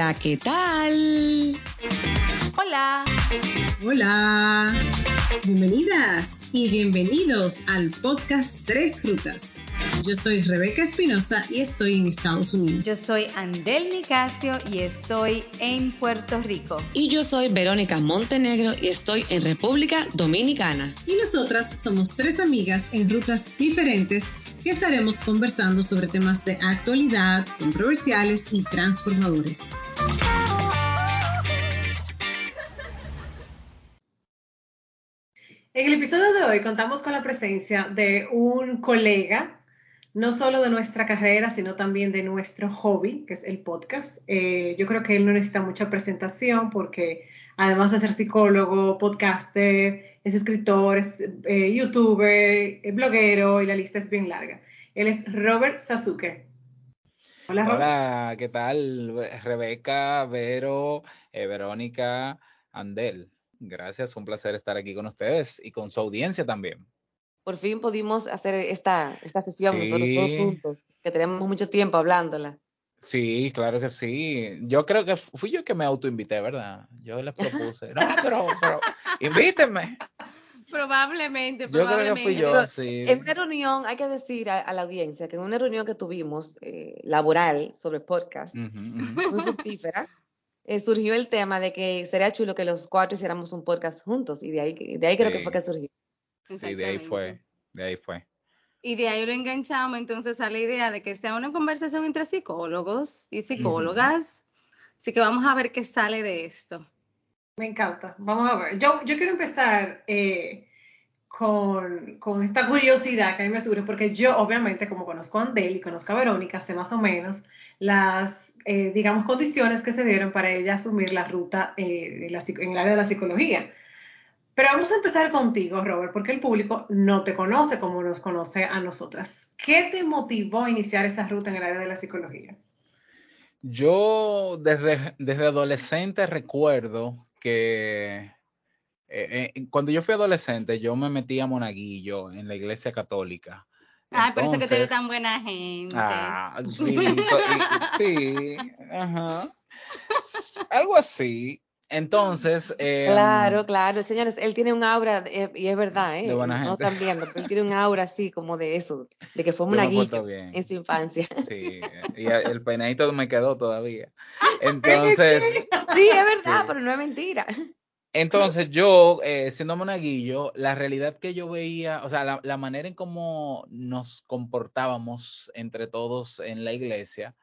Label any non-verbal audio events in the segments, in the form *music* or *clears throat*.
Hola, ¿qué tal? Hola. Hola. Bienvenidas y bienvenidos al podcast Tres Frutas. Yo soy Rebeca Espinosa y estoy en Estados Unidos. Yo soy Andel Nicasio y estoy en Puerto Rico. Y yo soy Verónica Montenegro y estoy en República Dominicana. Y nosotras somos tres amigas en rutas diferentes que estaremos conversando sobre temas de actualidad, controversiales y transformadores. En el episodio de hoy contamos con la presencia de un colega, no solo de nuestra carrera, sino también de nuestro hobby, que es el podcast. Eh, yo creo que él no necesita mucha presentación porque además de ser psicólogo, podcaster, es escritor, es eh, youtuber, es bloguero y la lista es bien larga. Él es Robert Sasuke. Hola, Robert. Hola, ¿qué tal? Rebeca, Vero, eh, Verónica, Andel. Gracias, un placer estar aquí con ustedes y con su audiencia también. Por fin pudimos hacer esta, esta sesión nosotros todos juntos, que tenemos mucho tiempo hablándola. Sí, claro que sí. Yo creo que fui yo que me autoinvité, ¿verdad? Yo les propuse. No, pero, pero invítenme. Probablemente, yo Creo que fui yo, sí. En una reunión, hay que decir a, la audiencia que en una reunión que tuvimos eh, laboral sobre podcast, muy fructífera, eh, surgió el tema de que sería chulo que los cuatro hiciéramos un podcast juntos y de ahí, de ahí creo que fue que surgió. Sí, de ahí fue, de ahí fue. Y de ahí lo enganchamos entonces a la idea de que sea una conversación entre psicólogos y psicólogas. Así que vamos a ver qué sale de esto. Me encanta. Vamos a ver. Yo, yo quiero empezar eh, con, con, esta curiosidad que a mí me surge, porque yo obviamente como conozco a Andel y conozco a Verónica, sé más o menos las, eh, digamos, condiciones que se dieron para ella asumir la ruta eh, en el área de la psicología. Pero vamos a empezar contigo, Robert, porque el público no te conoce como nos conoce a nosotras. ¿Qué te motivó a iniciar esa ruta en el área de la psicología? Yo desde, desde adolescente recuerdo que eh, cuando yo fui adolescente yo me metí a monaguillo en la iglesia católica. Ah, por eso que tú eres tan buena gente. Ah, *laughs* sí, sí, ajá. Algo así. Entonces. Em, claro, claro. Señores, él tiene un aura, eh, y es verdad, ¿eh? No están viendo, pero él tiene un aura así, como de eso, de que fue una guía en su infancia. *laughs* Sí, y el peinadito me quedó todavía. Entonces. *laughs* sí, es verdad, pero no es mentira. Entonces yo, eh, siendo monaguillo, la realidad que yo veía, o sea, la, manera en cómo nos comportábamos entre todos en la iglesia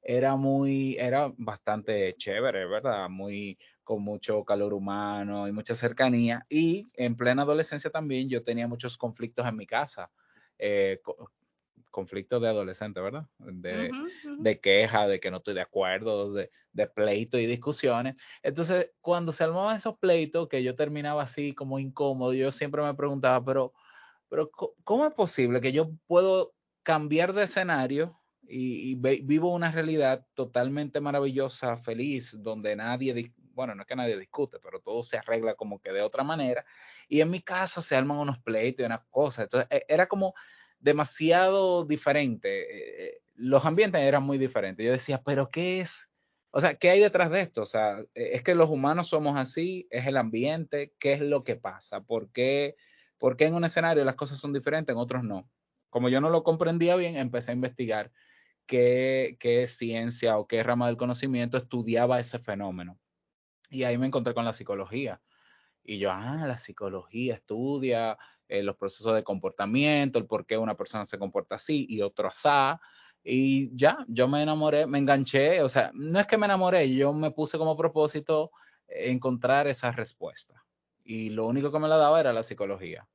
era muy, era bastante chévere, ¿verdad? Muy, con mucho calor humano y mucha cercanía. Y en plena adolescencia también yo tenía muchos conflictos en mi casa, eh, conflictos de adolescente, ¿verdad? De, de, queja, de que no estoy de acuerdo, de, de pleito y discusiones. Entonces, cuando se armaban esos pleitos, que yo terminaba así como incómodo, yo siempre me preguntaba, pero, pero ¿cómo es posible que yo puedo cambiar de escenario y, vivo una realidad totalmente maravillosa, feliz, donde nadie, bueno, no es que nadie discute, pero todo se arregla como que de otra manera. Y en mi casa se arman unos pleitos y unas cosas. Entonces, e, era como demasiado diferente. Eh, los ambientes eran muy diferentes. Yo decía, pero ¿qué es? O sea, ¿qué hay detrás de esto? O sea, e, es que los humanos somos así, es el ambiente, ¿qué es lo que pasa? ¿Por qué, ¿Por qué en un escenario las cosas son diferentes, en otros no? Como yo no lo comprendía bien, empecé a investigar qué, qué ciencia o qué rama del conocimiento estudiaba ese fenómeno. Y ahí me encontré con la psicología. Y yo, ah, la psicología estudia eh, los procesos de comportamiento, el por qué una persona se comporta así y otro así. Y ya, yo me enamoré, me enganché, o sea, no es que me enamoré, yo me puse como propósito encontrar esa respuesta. Y lo único que me la daba era la psicología.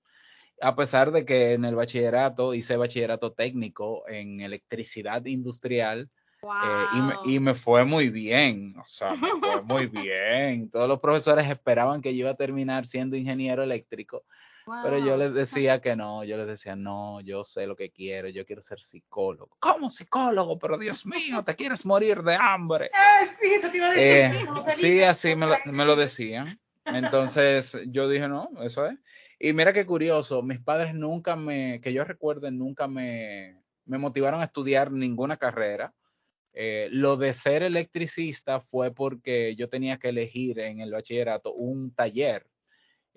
A pesar de que en el bachillerato hice bachillerato técnico en electricidad industrial, eh, y, me, fue muy bien, o sea, me fue muy *laughs* bien. Todos los profesores esperaban que yo iba a terminar siendo ingeniero eléctrico, pero yo les decía que no, yo les decía, no, yo sé lo que quiero, yo quiero ser psicólogo. ¿Cómo psicólogo? Pero Dios mío, te quieres morir de hambre. Eh, sí, eso te iba a decir. Eh, sí, así me lo, me lo decían. Entonces yo dije, no, eso es. Y mira qué curioso, mis padres nunca me, que yo recuerde, nunca me, me motivaron a estudiar ninguna carrera Eh, lo de ser electricista fue porque yo tenía que elegir en el bachillerato un taller.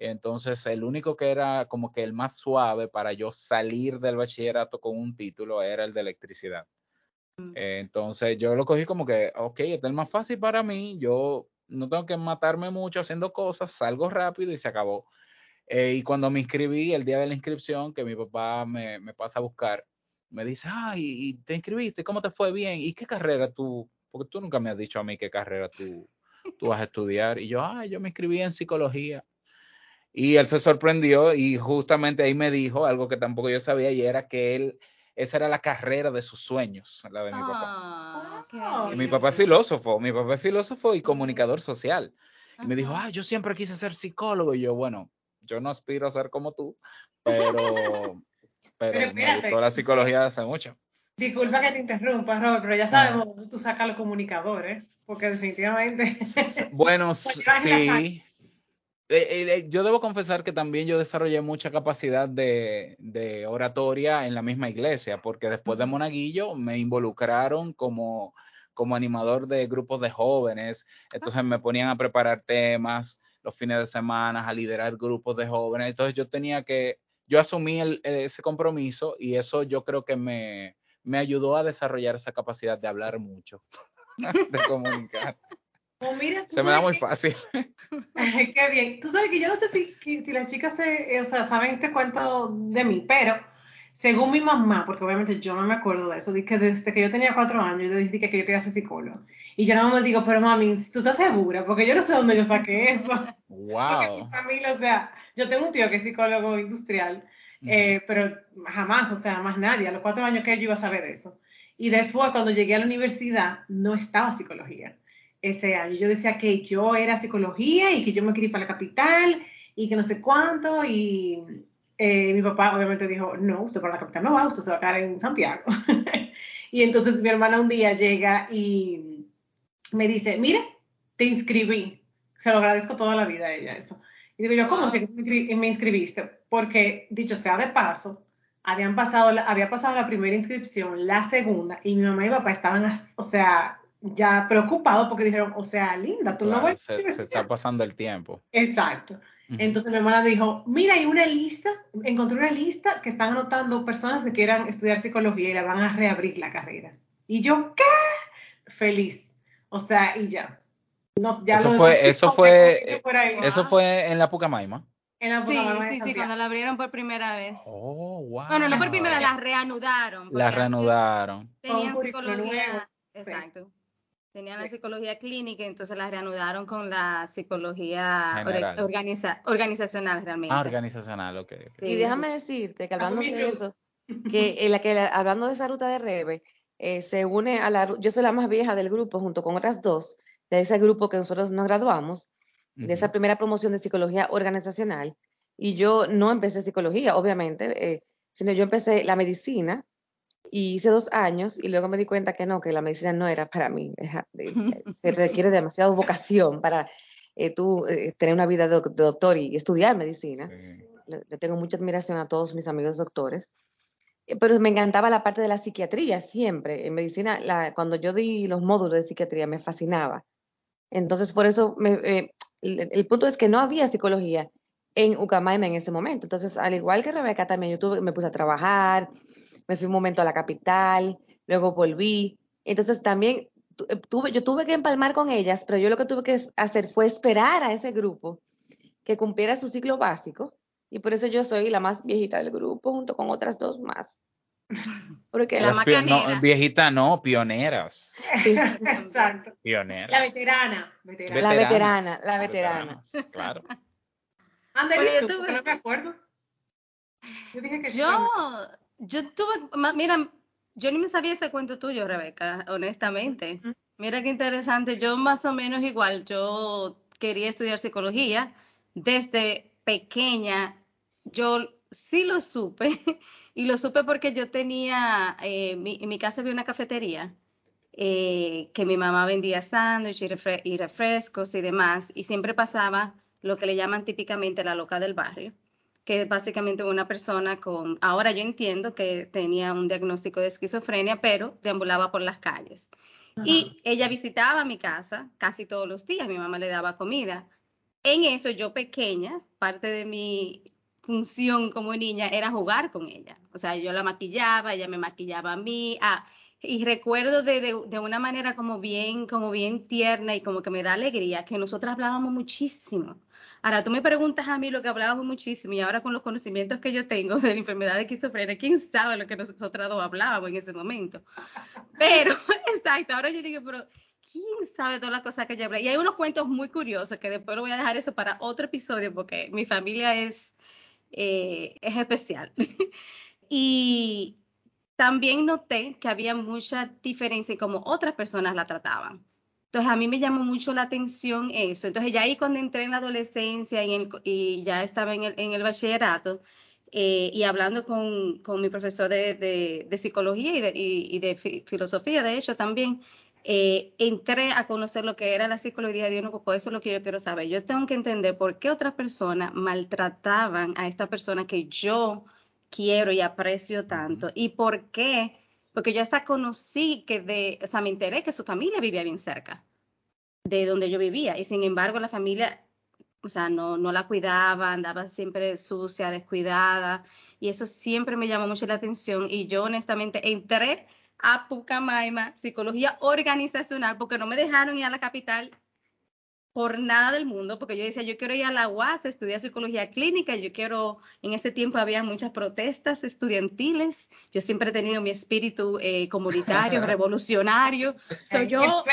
Entonces, el único que era como que el más suave para yo salir del bachillerato con un título era el de electricidad. Mm. Entonces, yo lo cogí como que, ok, este es el más fácil para mí, yo no tengo que matarme mucho haciendo cosas, salgo rápido y se acabó. Eh, y cuando me inscribí, el día de la inscripción, que mi papá me, me pasa a buscar, me dice, ay, ¿y te inscribiste? ¿Cómo te fue bien? ¿Y qué carrera tú? Porque tú nunca me has dicho a mí qué carrera tú, tú vas a estudiar. Y yo, ay, yo me inscribí en psicología. Y él se sorprendió y justamente ahí me dijo algo que tampoco yo sabía y era que él, esa era la carrera de sus sueños, la de mi papá. Ah, mi papá es filósofo, mi papá es filósofo y comunicador social. Y me dijo, ay, yo siempre quise ser psicólogo. Y yo, bueno, yo no aspiro a ser como tú, pero *laughs* pero, me gustó la psicología hace mucho. Disculpa que te interrumpa, Robert, pero ya sabemos ah. tú sacas los comunicadores, porque definitivamente. Bueno, *laughs* sí. Eh, eh, eh, yo debo confesar que también yo desarrollé mucha capacidad de, de, oratoria en la misma iglesia, porque después de Monaguillo me involucraron como, como animador de grupos de jóvenes, entonces me ponían a preparar temas los fines de semana, a liderar grupos de jóvenes, entonces yo tenía que yo asumí ese compromiso y eso yo creo que me, me ayudó a desarrollar esa capacidad de hablar mucho, *laughs* de comunicar. Pues se me da muy fácil. *laughs* Qué bien. Tú sabes que yo no sé si, si las chicas se, o sea, saben este cuento de mí, pero según mi mamá, porque obviamente yo no me acuerdo de eso, que desde que yo tenía cuatro años, yo dije que yo quería ser psicólogo. Y yo no me digo, pero mami, ¿tú estás segura? Porque yo no sé dónde yo saqué eso. Wow. Porque familia, o sea, yo tengo un tío que es psicólogo industrial, eh, pero jamás, o sea, más nadie, a los cuatro años que yo iba a saber de eso. Y después, cuando llegué a la universidad, no estaba psicología ese año. Yo decía que yo era psicología y que yo me quería ir para la capital y que no sé cuánto. Y eh, mi papá obviamente dijo, no, usted para la capital no va, usted se va a quedar en Santiago. *laughs* y entonces mi hermana un día llega y me dice, mire, te inscribí. Se lo agradezco toda la vida a ella eso. Y digo yo, ¿cómo que me inscribiste? Porque, dicho sea de paso, habían pasado había pasado la primera inscripción, la segunda, y mi mamá y papá estaban, o sea, ya preocupados porque dijeron, o sea, linda, tú no vas se, se está pasando el tiempo. Exacto. Entonces mi hermana dijo, mira, hay una lista, encontré una lista que están anotando personas que quieran estudiar psicología y la van a reabrir la carrera. Y yo, ¿qué? Feliz. O sea, y ya eso fue, eso fue, eso fue en la Pucamaima. En la Pucamaima sí, sí, sí, cuando la abrieron por primera vez. Oh, wow. Bueno, no por primera, la reanudaron. La reanudaron. Tenían psicología, exacto. Tenían la psicología clínica, entonces la reanudaron con la psicología organizacional realmente. Ah, organizacional, ok. Y déjame decirte que hablando de eso, *laughs* que, la que hablando de esa ruta de Rebe, eh, se une a la, yo soy la más vieja del grupo junto con otras dos, de ese grupo que nosotros nos graduamos, de esa primera promoción de psicología organizacional. Y yo no empecé psicología, obviamente, eh, sino yo empecé la medicina y hice dos años y luego me di cuenta que no, que la medicina no era para mí. *laughs* se requiere demasiada vocación para eh, tú eh, tener una vida de, doctor y, estudiar medicina. Le, tengo mucha admiración a todos mis amigos doctores. Pero me encantaba la parte de la psiquiatría siempre. En medicina, la, cuando yo di los módulos de psiquiatría, me fascinaba. Entonces, por eso, eh, el, punto es que no había psicología en Ucamaima en ese momento. Entonces, al igual que Rebeca, también yo me puse a trabajar, me fui un momento a la capital, luego volví. Entonces, también eh, tuve, yo tuve que empalmar con ellas, pero yo lo que tuve que hacer fue esperar a ese grupo que cumpliera su ciclo básico. Y por eso yo soy la más viejita del grupo, junto con otras dos más. Porque la no, viejita no, pioneras. Exacto. Pioneras. La veterana, La veterana, la veterana. Claro. Andale, tú, no me acuerdo. Yo dije que yo, yo tuve, mira, yo ni me sabía ese cuento tuyo, Rebeca, honestamente. Mira qué interesante. Yo más o menos igual, yo quería estudiar psicología desde pequeña. Yo sí lo supe *laughs* Y lo supe porque yo tenía, eh, en mi casa había una cafetería eh, que mi mamá vendía sándwiches y, refrescos y demás, y siempre pasaba lo que le llaman típicamente la loca del barrio, que es básicamente una persona con, ahora yo entiendo que tenía un diagnóstico de esquizofrenia, pero deambulaba por las calles. Y ella visitaba mi casa casi todos los días, mi mamá le daba comida. En eso yo pequeña, parte de mi función como niña era jugar con ella. O sea, yo la maquillaba, ella me maquillaba a mí. Ah, y recuerdo de, de, de, una manera como bien, como bien tierna y como que me da alegría que nosotras hablábamos muchísimo. Ahora, tú me preguntas a mí lo que hablábamos muchísimo y ahora con los conocimientos que yo tengo de la enfermedad de esquizofrenia, ¿quién sabe lo que nosotras dos hablábamos en ese momento? Pero, *laughs* exacto, ahora yo digo, pero ¿quién sabe todas las cosas que yo hablé? Y hay unos cuentos muy curiosos que después lo voy a dejar eso para otro episodio porque mi familia es, eh, es especial. *laughs* y también noté que había mucha diferencia en cómo otras personas la trataban. Entonces a mí me llamó mucho la atención eso. Entonces ya ahí cuando entré en la adolescencia y, ya estaba en el, bachillerato eh, y hablando con, con mi profesor de, de, psicología y de, y, de filosofía, de hecho también, eh, entré a conocer lo que era la psicología de uno, pues eso es lo que yo quiero saber. Yo tengo que entender por qué otras personas maltrataban a esta persona que yo quiero y aprecio tanto y por qué porque yo hasta conocí que de, o sea, me enteré que su familia vivía bien cerca de donde yo vivía y sin embargo la familia, o sea, no, no la cuidaba, andaba siempre sucia, descuidada y eso siempre me llamó mucho la atención y yo honestamente entré a Pucamaima, psicología organizacional, porque no me dejaron ir a la capital por nada del mundo, porque yo decía, yo quiero ir a la UAS, estudiar psicología clínica, yo quiero, en ese tiempo había muchas protestas estudiantiles, yo siempre he tenido mi espíritu eh, comunitario, *laughs* revolucionario, soy yo,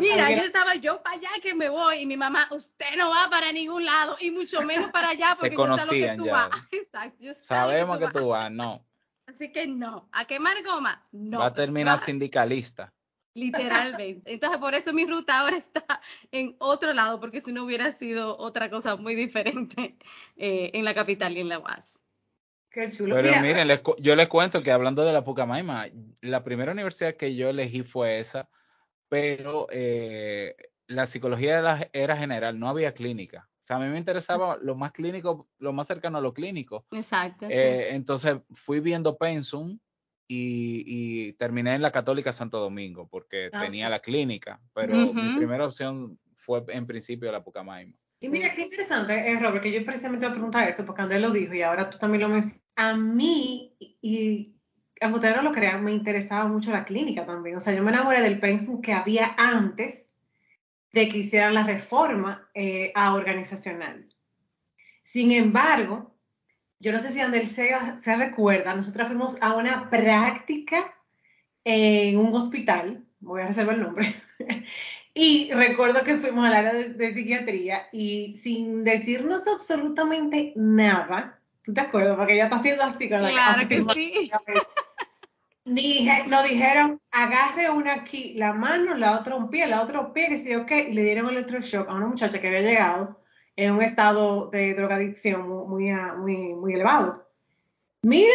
mira, yo estaba yo para allá que me voy, y mi mamá, usted no va para ningún lado, y mucho menos para allá, porque yo sé lo que tú vas. *laughs* Exacto, Sabemos que tú, vas. no. Así que no, ¿a quemar goma? No. Va a terminar sindicalista. Literalmente. Entonces, por eso mi ruta ahora está en otro lado, porque si no hubiera sido otra cosa muy diferente eh, en la capital y en la UAS. Qué chulo. Pero miren, yo les cuento que hablando de la Pucamaima, la primera universidad que yo elegí fue esa, pero eh, la psicología era, era, general, no había clínica. O sea, a mí me interesaba lo más clínico, lo más cercano a lo clínico. Exacto. Eh, entonces fui viendo Pensum y, terminé en la Católica Santo Domingo porque ah, tenía la clínica, pero mi primera opción fue en principio la Pucamaima. Y mira, qué interesante, eh, Robert, que yo precisamente voy a preguntar eso, porque Andrés lo dijo y ahora tú también lo mencionas. A mí, y a ustedes no lo crean, me interesaba mucho la clínica también. O sea, yo me enamoré del pensum que había antes de que hicieran la reforma eh, a organizacional. Sin embargo, yo no sé si Andel se, se recuerda, nosotros fuimos a una práctica en un hospital, voy a reservar el nombre, *laughs* y recuerdo que fuimos al área de, psiquiatría y sin decirnos absolutamente nada, ¿tú te acuerdas? Porque ella está haciendo así con la Claro que sí. nos dijeron, agarre una aquí la mano, la otra un pie, la otra un pie, que sí, ok, y le dieron electroshock a una muchacha que había llegado en un estado de drogadicción muy, muy, muy elevado. Mire,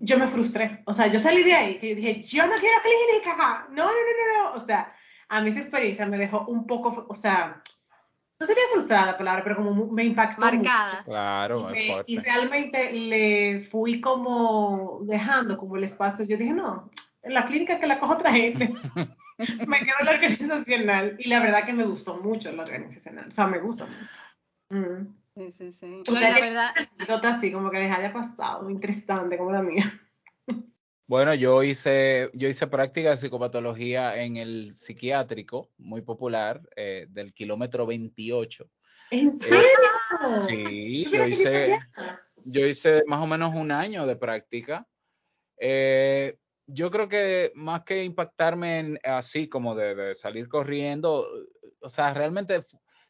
yo me frustré. O sea, yo salí de ahí, que yo dije, yo no quiero clínica. No, no, no, no, no. O sea, a mí esa experiencia me dejó un poco, o sea, no sería frustrada la palabra, pero como me impactó. Marcada. Claro, y, y realmente le fui como dejando como el espacio. Yo dije, no, en la clínica que la coja otra gente. *laughs* me quedo en la organizacional y la verdad que me gustó mucho la organizacional. O sea, me gusta mucho. Mm. Sí, sí, sí. Usted la verdad... así como que les haya pasado, interesante como la mía. Bueno, yo hice, yo hice práctica de psicopatología en el psiquiátrico, muy popular, eh, del kilómetro 28. ¿En eh, serio? sí, yo hice, yo hice más o menos un año de práctica. Eh, yo creo que más que impactarme en, así como de, salir corriendo, o sea, realmente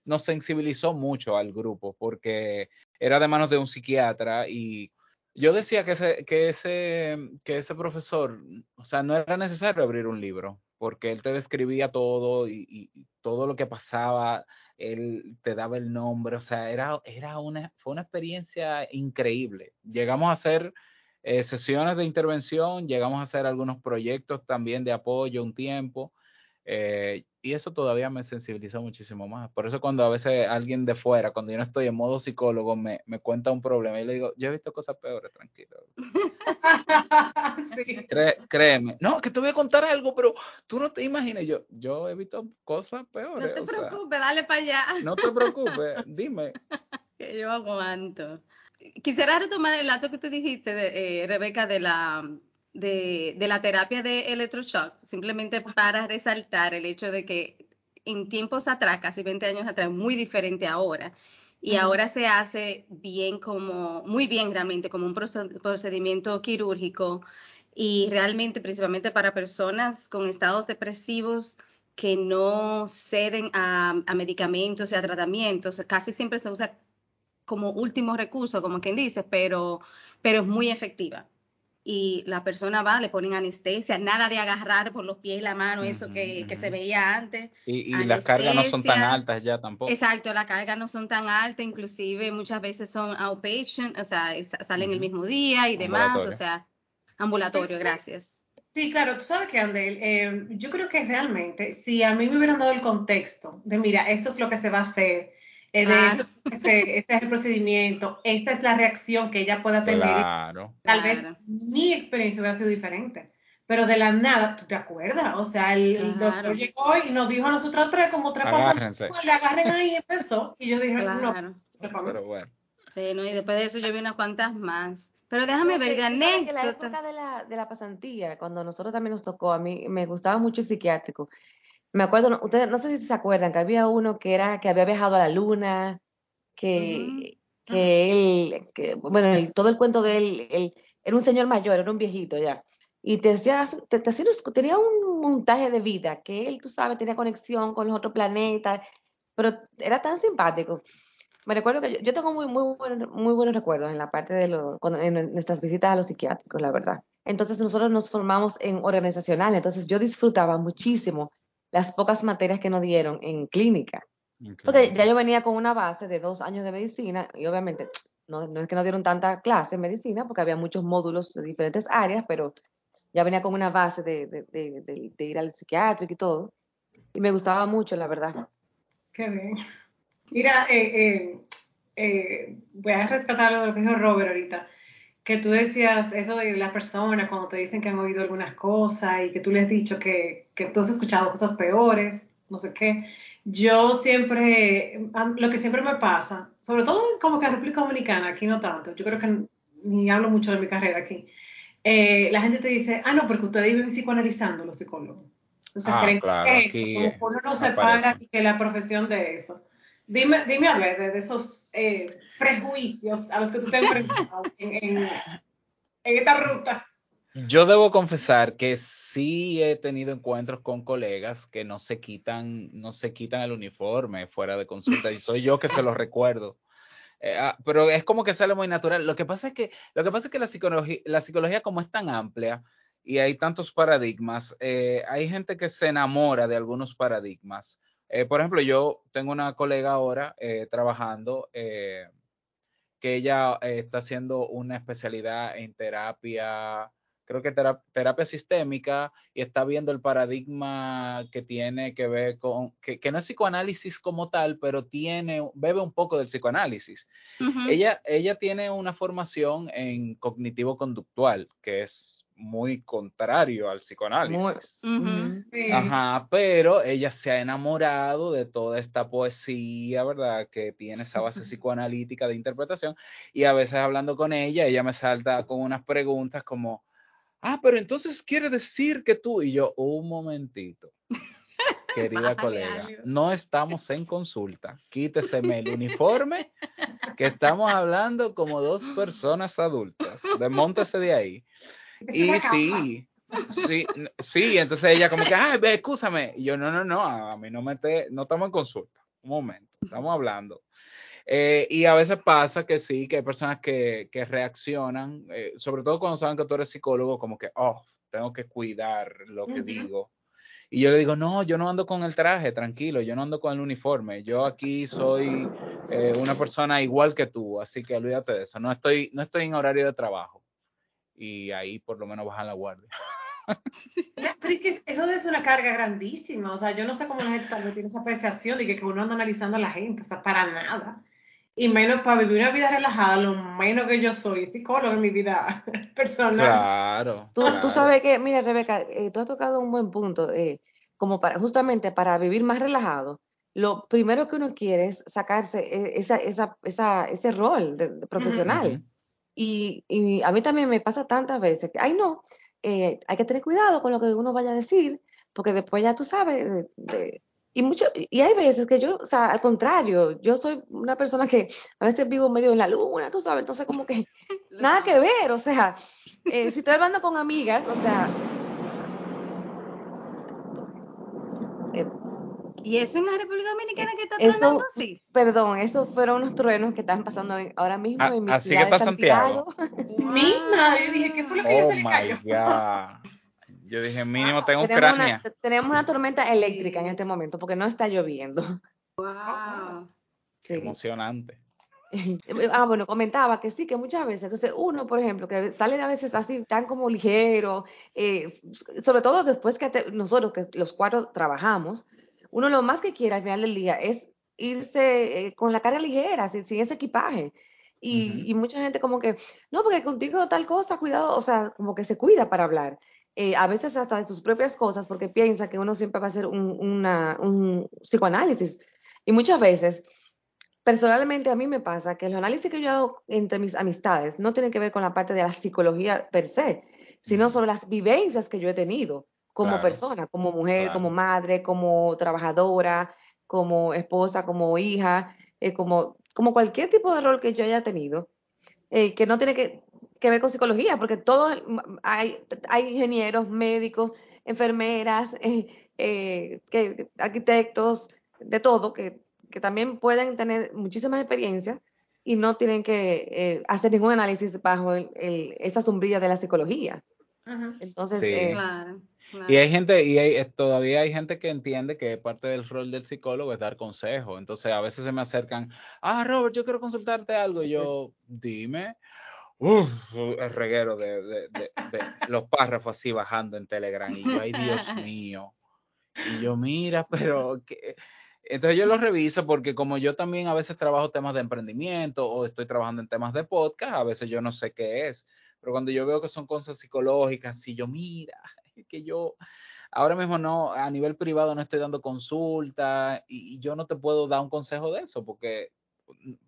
nos sensibilizó mucho al grupo porque era de manos de un psiquiatra y yo decía que ese, que ese, que ese profesor, o sea, no era necesario abrir un libro porque él te describía todo y, todo lo que pasaba, él te daba el nombre, o sea, era, era una, fue una experiencia increíble. Llegamos a hacer eh, sesiones de intervención, llegamos a hacer algunos proyectos también de apoyo un tiempo. Eh, y eso todavía me sensibiliza muchísimo más. Por eso cuando a veces alguien de fuera, cuando yo no estoy en modo psicólogo, me, me cuenta un problema y le digo, yo he visto cosas peores, tranquilo. *laughs* sí. créeme. No, que te voy a contar algo, pero tú no te imaginas. Yo, yo he visto cosas peores. No te preocupes, dale para allá. No te preocupes, dime. *laughs* Que yo aguanto. Quisiera retomar el dato que tú dijiste, de, eh, Rebeca, de la de, la terapia de electroshock, simplemente para resaltar el hecho de que en tiempos atrás, casi 20 años atrás, muy diferente ahora. Y ahora se hace bien como, muy bien realmente, como un procedimiento quirúrgico y realmente principalmente para personas con estados depresivos que no ceden a, a medicamentos y a tratamientos. Casi siempre se usa como último recurso, como quien dice, pero, pero es muy efectiva y la persona va, le ponen anestesia, nada de agarrar por los pies y la mano, eso que, se veía antes. Y, y las cargas no son tan altas ya tampoco. Exacto, las cargas no son tan altas, inclusive muchas veces son outpatient, o sea, salen el mismo día y demás, o sea, ambulatorio, pues gracias. Sí, claro, tú sabes que, Andel, eh, yo creo que realmente, si a mí me hubieran dado el contexto de, mira, eso es lo que se va a hacer, eh, ah. este, es el procedimiento, esta es la reacción que ella pueda tener. Tal vez mi experiencia hubiera sido diferente, pero de la nada, ¿tú te acuerdas? O sea, el, doctor llegó y nos dijo a nosotros tres como tres personas, le agarren ahí y empezó, y yo dije, no, pero bueno. Sí, no, y después de eso yo vi unas cuantas más. Pero déjame ver, gané. En la época de la, de la pasantía, cuando nosotros también nos tocó, a mí me gustaba mucho el psiquiátrico me acuerdo, ustedes no sé si se acuerdan que había uno que era que había viajado a la luna, que, que él, que, bueno, todo el cuento de él, él, era un señor mayor, era un viejito ya, y te decía, te, tenía un montaje de vida, que él, tú sabes, tenía conexión con los otros planetas, pero era tan simpático. Me recuerdo que yo, tengo muy, muy, muy buenos recuerdos en la parte de lo, en nuestras visitas a los psiquiátricos, la verdad. Entonces nosotros nos formamos en organizacional, entonces yo disfrutaba muchísimo las pocas materias que nos dieron en clínica. Porque ya yo venía con una base de dos años de medicina y obviamente *tsk* no, es que nos dieron tanta clase en medicina porque había muchos módulos de diferentes áreas, pero ya venía con una base de, de, ir al psiquiátrico y todo. Y me gustaba mucho, la verdad. Qué bien. Mira, eh, eh, eh, voy a rescatar lo que dijo Robert ahorita que tú decías eso de las personas cuando te dicen que han oído algunas cosas y que tú les has dicho que, que tú has escuchado cosas peores, no sé qué. Yo siempre, lo que siempre me pasa, sobre todo como que en República Dominicana, aquí no tanto, yo creo que ni hablo mucho de mi carrera aquí, eh, la gente te dice, ah, no, porque ustedes viven psicoanalizando los psicólogos. Entonces, ah, claro, que eso, como uno no separa que la profesión de eso. Dime, dime a ver, de esos eh, prejuicios a los que tú te has enfrentado *laughs* en, en, esta ruta. Yo debo confesar que sí he tenido encuentros con colegas que no se quitan, no se quitan el uniforme fuera de consulta y soy yo que se los recuerdo. Eh, ah, pero es como que sale muy natural. Lo que pasa es que, lo que pasa es que la psicología, la psicología como es tan amplia y hay tantos paradigmas, eh, hay gente que se enamora de algunos paradigmas eh, por ejemplo, yo tengo una colega ahora eh, trabajando eh, que ella está haciendo una especialidad en terapia, creo que terapia sistémica, y está viendo el paradigma que tiene que ver con, que, no es psicoanálisis como tal, pero tiene, bebe un poco del psicoanálisis. ella, ella tiene una formación en cognitivo conductual, que es muy contrario al psicoanálisis. Ajá, pero ella se ha enamorado de toda esta poesía, ¿verdad? Que tiene esa base *laughs* psicoanalítica de interpretación y a veces hablando con ella, ella me salta con unas preguntas como, ah, pero entonces quiere decir que tú y yo, un momentito. Querida *laughs* colega, no estamos en consulta. Quíteseme el uniforme, que estamos hablando como dos personas adultas. Desmóntese de ahí. Y sí, sí, sí, entonces ella como que, ay, escúchame. Y yo, no, no, no, a mí no me te, no estamos en consulta. Un momento, estamos hablando. Eh, y a veces pasa que sí, que hay personas que, que reaccionan, eh, sobre todo cuando saben que tú eres psicólogo, como que, oh, tengo que cuidar lo que digo. Y yo le digo, no, yo no ando con el traje, tranquilo, yo no ando con el uniforme. Yo aquí soy eh, una persona igual que tú, así que olvídate de eso. No estoy, no estoy en horario de trabajo y ahí por lo menos bajan la guardia. Pero es que eso es una carga grandísima. O sea, yo no sé cómo la gente tal vez tiene esa apreciación de que, que uno anda analizando a la gente. O sea, para nada. Y menos para vivir una vida relajada, lo menos que yo soy psicólogo en mi vida *laughs* personal. Claro. Tú, tú sabes que, mira, Rebeca, eh, tú has tocado un buen punto. Eh, como para, justamente para vivir más relajado, lo primero que uno quiere es sacarse e, esa, esa, esa, ese rol de, profesional. Y, y, a mí también me pasa tantas veces que, ay no, eh, hay que tener cuidado con lo que uno vaya a decir, porque después ya tú sabes, de, y, mucho, y hay veces que yo, o sea, al contrario, yo soy una persona que a veces vivo medio en la luna, tú sabes, entonces como que *laughs* nada que ver, o sea, eh, si estoy hablando con amigas, o sea... Eh, ¿Y eso en la República Dominicana que está tronando así? Perdón, esos fueron unos truenos que están pasando ahora mismo ah, en mi así ciudad que está Santiago. Mi *laughs* madre, dije que fue lo que oh se le cayó. God. Yo dije, mínimo *laughs* tengo tenemos Una, tenemos una tormenta eléctrica en este momento porque no está lloviendo. Wow. Sí. Emocionante. *laughs* Ah, bueno, comentaba que sí, que muchas veces, entonces uno, por ejemplo, que sale a veces así tan como ligero, eh, sobre todo después que nosotros, que los cuatro trabajamos, uno lo más que quiere al final del día es irse eh, con la cara ligera, sin, sin ese equipaje. Y, y, mucha gente como que, no, porque contigo tal cosa, cuidado, o sea, como que se cuida para hablar. Eh, a veces hasta de sus propias cosas, porque piensa que uno siempre va a hacer un, una, un psicoanálisis. Y muchas veces, personalmente a mí me pasa que los análisis que yo hago entre mis amistades no tienen que ver con la parte de la psicología per se, sino sobre las vivencias que yo he tenido como persona, como mujer, como madre, como trabajadora, como esposa, como hija, eh, como, como cualquier tipo de rol que yo haya tenido, eh, que no tiene que que ver con psicología, porque todos hay, hay ingenieros, médicos, enfermeras, *laughs* eh, eh, que, arquitectos, de todo, que, que, también pueden tener muchísimas experiencias y no tienen que eh, hacer ningún análisis bajo el, esa sombrilla de la psicología. Entonces, sí. Y hay gente, y hay, todavía hay gente que entiende que parte del rol del psicólogo es dar consejo. Entonces, a veces se me acercan, ah, Robert, yo quiero consultarte algo. Yo, dime. Uf, el reguero de, de, de, los párrafos así bajando en Telegram. Y yo, ay, Dios *laughs* mío. Y yo, mira, pero que... Entonces yo lo reviso porque como yo también a veces trabajo temas de emprendimiento o estoy trabajando en temas de podcast, a veces yo no sé qué es. Pero cuando yo veo que son cosas psicológicas, si yo, mira, *laughs* que yo ahora mismo no, a nivel privado no estoy dando consulta y, y yo no te puedo dar un consejo de eso porque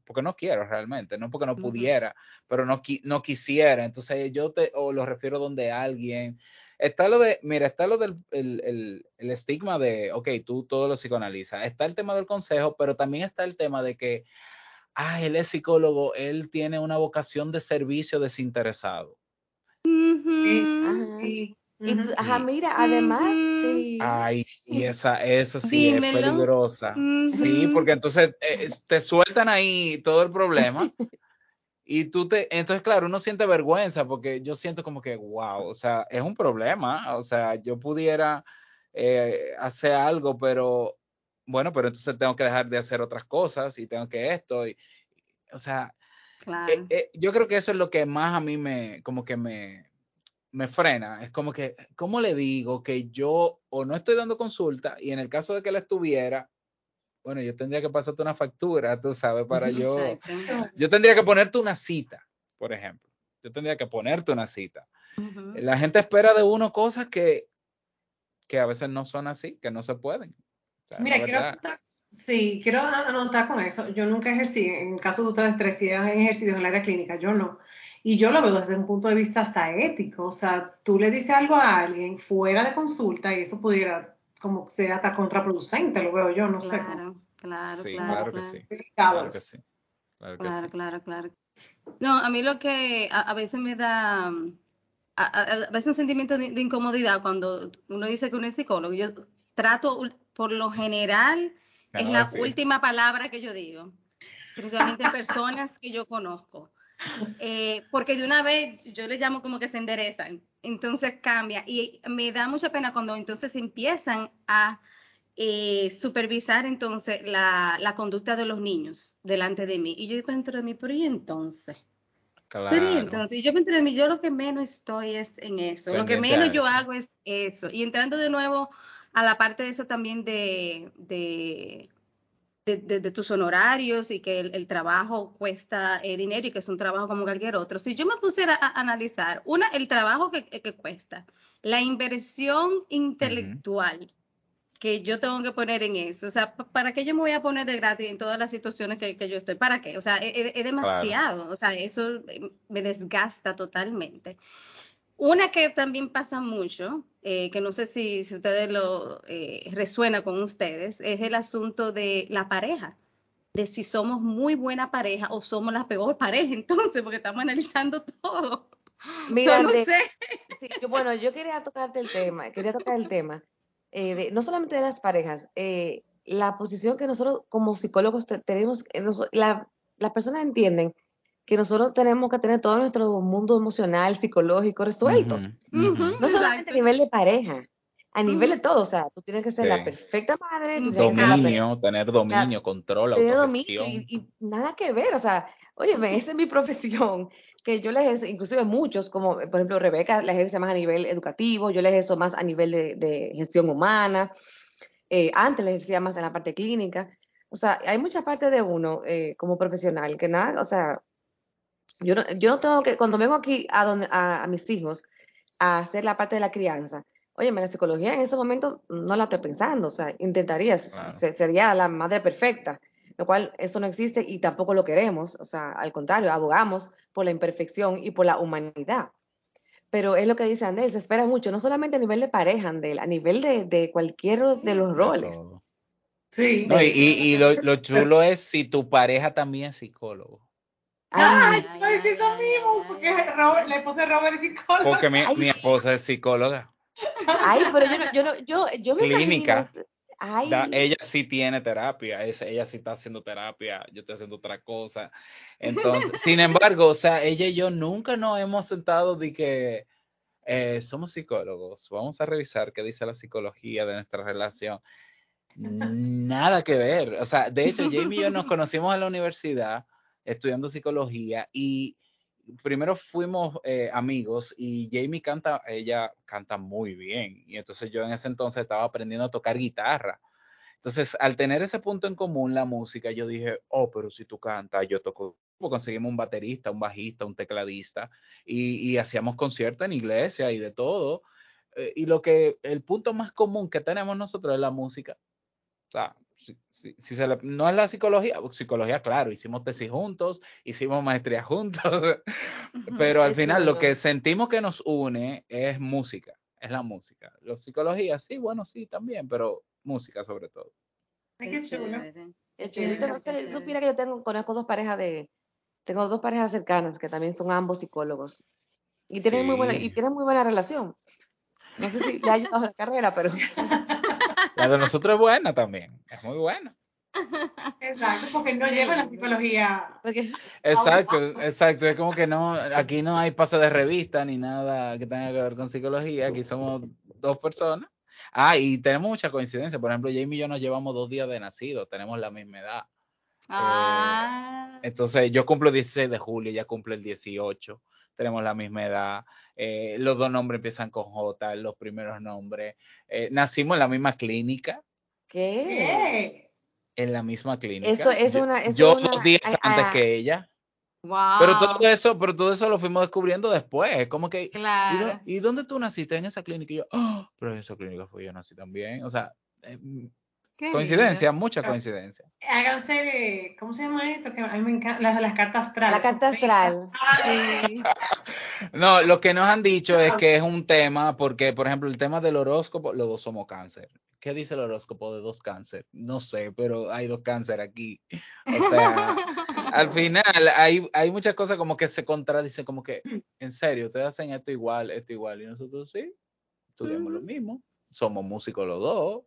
porque no quiero realmente, no porque no pudiera, pero no, no quisiera. Entonces yo te, o lo refiero donde alguien, está lo de, mira, está lo del el, el, estigma de, ok, tú todo lo psicoanalizas, está el tema del consejo, pero también está el tema de que, ah, él es psicólogo, él tiene una vocación de servicio desinteresado. Y ajá, mira, además, sí. Ay, y esa, esa sí es peligrosa. Sí, porque entonces eh, te sueltan ahí todo el problema. y tú te, entonces claro, uno siente vergüenza porque yo siento como que, wow, o sea, es un problema. O sea, yo pudiera eh, hacer algo, pero bueno, pero entonces tengo que dejar de hacer otras cosas y tengo que esto. Y, o sea, eh, yo creo que eso es lo que más a mí me, como que me, me frena. Es como que, ¿cómo le digo que yo o no estoy dando consulta y en el caso de que la estuviera, bueno, yo tendría que pasarte una factura, tú sabes, *laughs* para yo, yo tendría que ponerte una cita, por ejemplo. Yo tendría que ponerte una cita. La gente espera de uno cosas que, que a veces no son así, que no se pueden. Mira, quiero anotar, sí, quiero anotar con eso. Yo nunca ejercí, en el caso de ustedes tres, si han ejercido en el área clínica, yo no. Y yo lo veo desde un punto de vista hasta ético. O sea, tú le dices algo a alguien fuera de consulta y eso pudiera como ser hasta contraproducente, lo veo yo, no sé. Claro, claro, sí, claro. que sí. Claro que sí. Claro, claro, claro, No, a mí lo que a, veces me da, a, veces un sentimiento de, incomodidad cuando uno dice que uno es psicólogo. Yo trato, por lo general, es la última palabra que yo digo, principalmente personas que yo conozco. Eh, porque de una vez yo le llamo como que se enderezan, entonces cambia y me da mucha pena cuando entonces empiezan a eh, supervisar entonces la, la, conducta de los niños delante de mí y yo digo dentro de mí, pero ¿y entonces? Claro. entonces, yo me entré, yo lo que menos estoy es en eso. lo que menos yo hago es eso. Y entrando de nuevo a la parte de eso también de, de, de, tus honorarios y que el, trabajo cuesta eh, dinero y que es un trabajo como cualquier otro. Si yo me pusiera a, analizar, una, el trabajo que, que, cuesta, la inversión intelectual que yo tengo que poner en eso. O sea, ¿para qué yo me voy a poner de gratis en todas las situaciones que, yo estoy? ¿Para qué? O sea, es, e, es demasiado. O sea, eso me desgasta totalmente. Una que también pasa mucho, eh, que no sé si, si ustedes lo eh, resuena con ustedes, es el asunto de la pareja, de si somos muy buena pareja o somos la peor *laughs* pareja, entonces, porque estamos analizando todo. *laughs* Mira, no sé. bueno, yo quería tocarte el tema, quería tocar el tema, eh, de, no solamente de las parejas, la posición que nosotros como psicólogos tenemos, la, las personas entienden que nosotros tenemos que tener todo nuestro mundo emocional, psicológico resuelto. No solamente a nivel de pareja, a nivel de todo. O sea, tú tienes que ser la perfecta madre. dominio, tener dominio, control, tener dominio y, nada que ver. O sea, oye, esa es mi profesión, que yo la ejerzo, inclusive muchos, como por ejemplo Rebeca, la ejerce más a nivel educativo, yo la ejerzo más a nivel de, gestión humana. Eh, antes la ejercía más en la parte clínica. O sea, hay mucha parte de uno eh, como profesional que nada, o sea, yo no, yo no tengo que, cuando vengo aquí a, donde, a, mis hijos a hacer la parte de la crianza, oye, la psicología en ese momento no la estoy pensando, o sea, intentaría, sería la madre perfecta, lo cual eso no existe y tampoco lo queremos, o sea, al contrario, abogamos por la imperfección y por la humanidad. Pero es lo que dice Andel, se espera mucho, no solamente a nivel de pareja, Andel, a nivel de, de cualquier de los roles. Sí. y, y, lo, lo chulo es si tu pareja también es psicólogo. Ay, ay, ay, eso mismo, porque Robert, la esposa de Robert es psicóloga. Porque mi, mi esposa es psicóloga. Ay, pero yo, yo, yo, yo me Clínica. Ay. ella sí tiene terapia, ella sí está haciendo terapia, yo estoy haciendo otra cosa. Entonces, sin embargo, o sea, ella y yo nunca nos hemos sentado de que eh, somos psicólogos, vamos a revisar qué dice la psicología de nuestra relación. Nada que ver. O sea, de hecho, Jamie y yo nos conocimos en la universidad estudiando psicología y primero fuimos eh, amigos y Jamie canta, ella canta muy bien y entonces yo en ese entonces estaba aprendiendo a tocar guitarra. Entonces, al tener ese punto en común, la música, yo dije, oh, pero si tú cantas, yo toco, conseguimos un baterista, un bajista, un tecladista y, hacíamos conciertos en iglesia y de todo. Eh, y lo que, el punto más común que tenemos nosotros es la música. Si, se no es la psicología, psicología, claro, hicimos tesis juntos, hicimos maestría juntos, *laughs* pero al final lo que sentimos que nos une es música, es la música. La psicología, sí, bueno, sí, también, pero música sobre todo. Ay, qué chulo. Yo supiera que yo tengo, conozco dos parejas de, tengo dos parejas cercanas que también son ambos psicólogos y tienen muy buena, y tienen muy buena relación. No sé si le ha ayudado la carrera, pero *laughs* *laughs* La de nosotros es buena también, es muy buena. Exacto, porque no lleva la psicología. Exacto, exacto. Es como que no, aquí no hay pase de revista ni nada que tenga que ver con psicología. Aquí somos dos personas. Ah, y tenemos mucha coincidencia. Por ejemplo, Jamie y yo nos llevamos dos días de nacido, tenemos la misma edad. Ah. entonces, yo cumplo el 16 de julio, ella cumple el 18 tenemos la misma edad, eh, los dos nombres empiezan con J, los primeros nombres, eh, nacimos en la misma clínica. ¿Qué? En la misma clínica. Eso es una. yo dos días antes que ella. Wow. Pero todo eso, pero todo eso lo fuimos descubriendo después. Como que. Claro. ¿y, dónde tú naciste? En esa clínica. Y yo, oh, pero en esa clínica fui yo nací también. O sea, Coincidencia, mucha coincidencia. Háganse, ¿cómo se llama esto? Que a mí me encanta, las, cartas astrales. La carta astral. *laughs* no, lo que nos han dicho es que es un tema, porque, por ejemplo, el tema del horóscopo, los dos somos cáncer. ¿Qué dice el horóscopo de dos cáncer? No sé, pero hay dos cáncer aquí. O sea, *laughs* al final hay, hay muchas cosas como que se contradicen, como que, en serio, ustedes hacen esto igual, esto igual, y nosotros sí, estudiamos lo mismo, somos músicos los dos,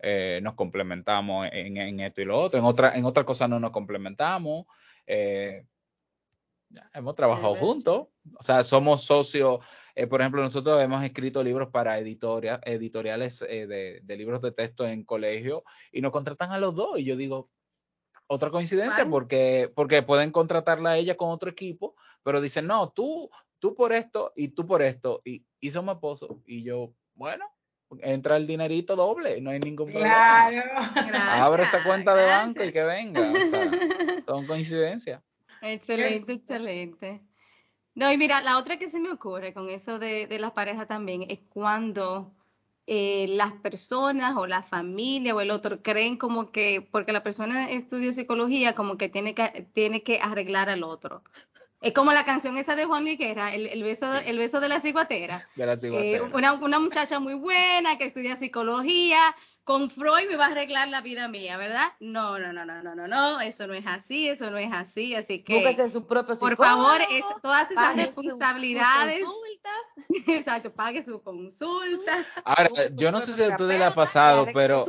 eh, nos complementamos en, esto y lo otro, en otra, en otra cosa no nos complementamos, eh, hemos trabajado juntos, o sea, somos socios, eh, por ejemplo, nosotros hemos escrito libros para editoriales de, libros de texto en colegio y nos contratan a los dos. Y yo digo, otra coincidencia porque, porque pueden contratarla a ella con otro equipo, pero dicen, no, tú, tú por esto y tú por esto, y, y somos esposos. Y yo, bueno, entra el dinerito doble, no hay ningún problema. Claro. Abre esa cuenta de banco y que venga. O sea, *laughs* son coincidencias. Excelente, excelente. No, y mira, la otra que se me ocurre con eso de, de las parejas también es cuando eh, las personas o la familia o el otro creen como que, porque la persona estudia psicología, como que tiene que, tiene que arreglar al otro. Es como la canción esa de Juan Liquera, el, el beso, el beso de la ciguatera. De la ciguatera. Eh, una, una muchacha muy buena que estudia psicología, con Freud me va a arreglar la vida mía, ¿verdad? No, no, no, no, no, no, no, eso no es así, eso no es así, así que Búsquese su propio por favor, todas esas responsabilidades, *laughs* exacto, pague su consulta. Ahora, yo no sé si a ustedes le ha *laughs* pasado, pero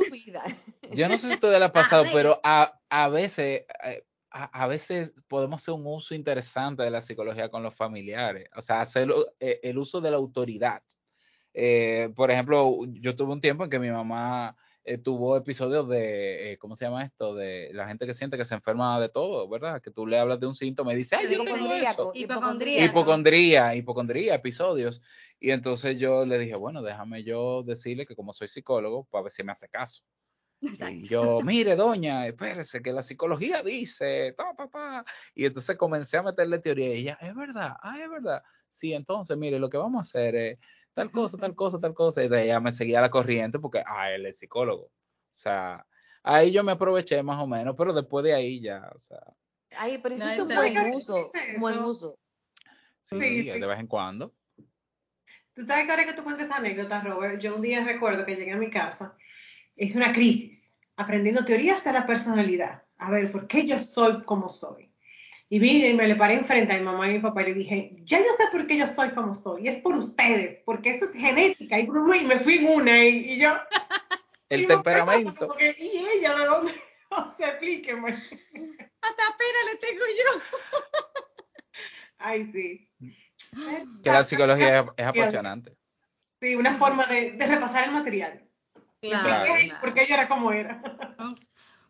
yo no sé si a ustedes le ha pasado, pero a, a veces eh, a, veces podemos hacer un uso interesante de la psicología con los familiares, o sea, hacer eh, el uso de la autoridad. Eh, por ejemplo, yo tuve un tiempo en que mi mamá eh, tuvo episodios de, eh, ¿cómo se llama esto? De la gente que siente que se enferma de todo, ¿verdad? Que tú le hablas de un síntoma y dice, ay, yo tengo eso. Hipocondría. Hipocondría, hipocondría, episodios. Y entonces yo le dije, bueno, déjame yo decirle que como soy psicólogo, para ver si me hace caso. Y yo, mire, doña, espérese, que la psicología dice, ta, pa, y entonces comencé a meterle teoría y ella, es verdad, ah, es verdad. Sí, entonces, mire, lo que vamos a hacer es tal cosa, tal cosa, tal cosa. Y de ella me seguía la corriente porque, ah, él es psicólogo. O sea, ahí yo me aproveché más o menos, pero después de ahí ya, o sea. Ay, pero eso es un buen uso, buen uso. Sí, sí, de vez en cuando. Tú sabes que ahora que tú cuentas esa anécdota, Robert, yo un día recuerdo que llegué a mi casa, hice una crisis, aprendiendo teorías de la personalidad. A ver, ¿por qué yo soy como soy? Y vine y me le paré enfrente a mi mamá y mi papá y le dije, ya yo sé por qué yo soy como soy, y es por ustedes, porque eso es genética. Y, me fui en una y, yo... *laughs* El temperamento. ¿Y ella de dónde? *laughs* O sea, explíqueme. Hasta pena le tengo yo. Ay, sí. Que la psicología es, apasionante. Sí, una forma de, de repasar el material. Claro. Porque yo era como era. *laughs*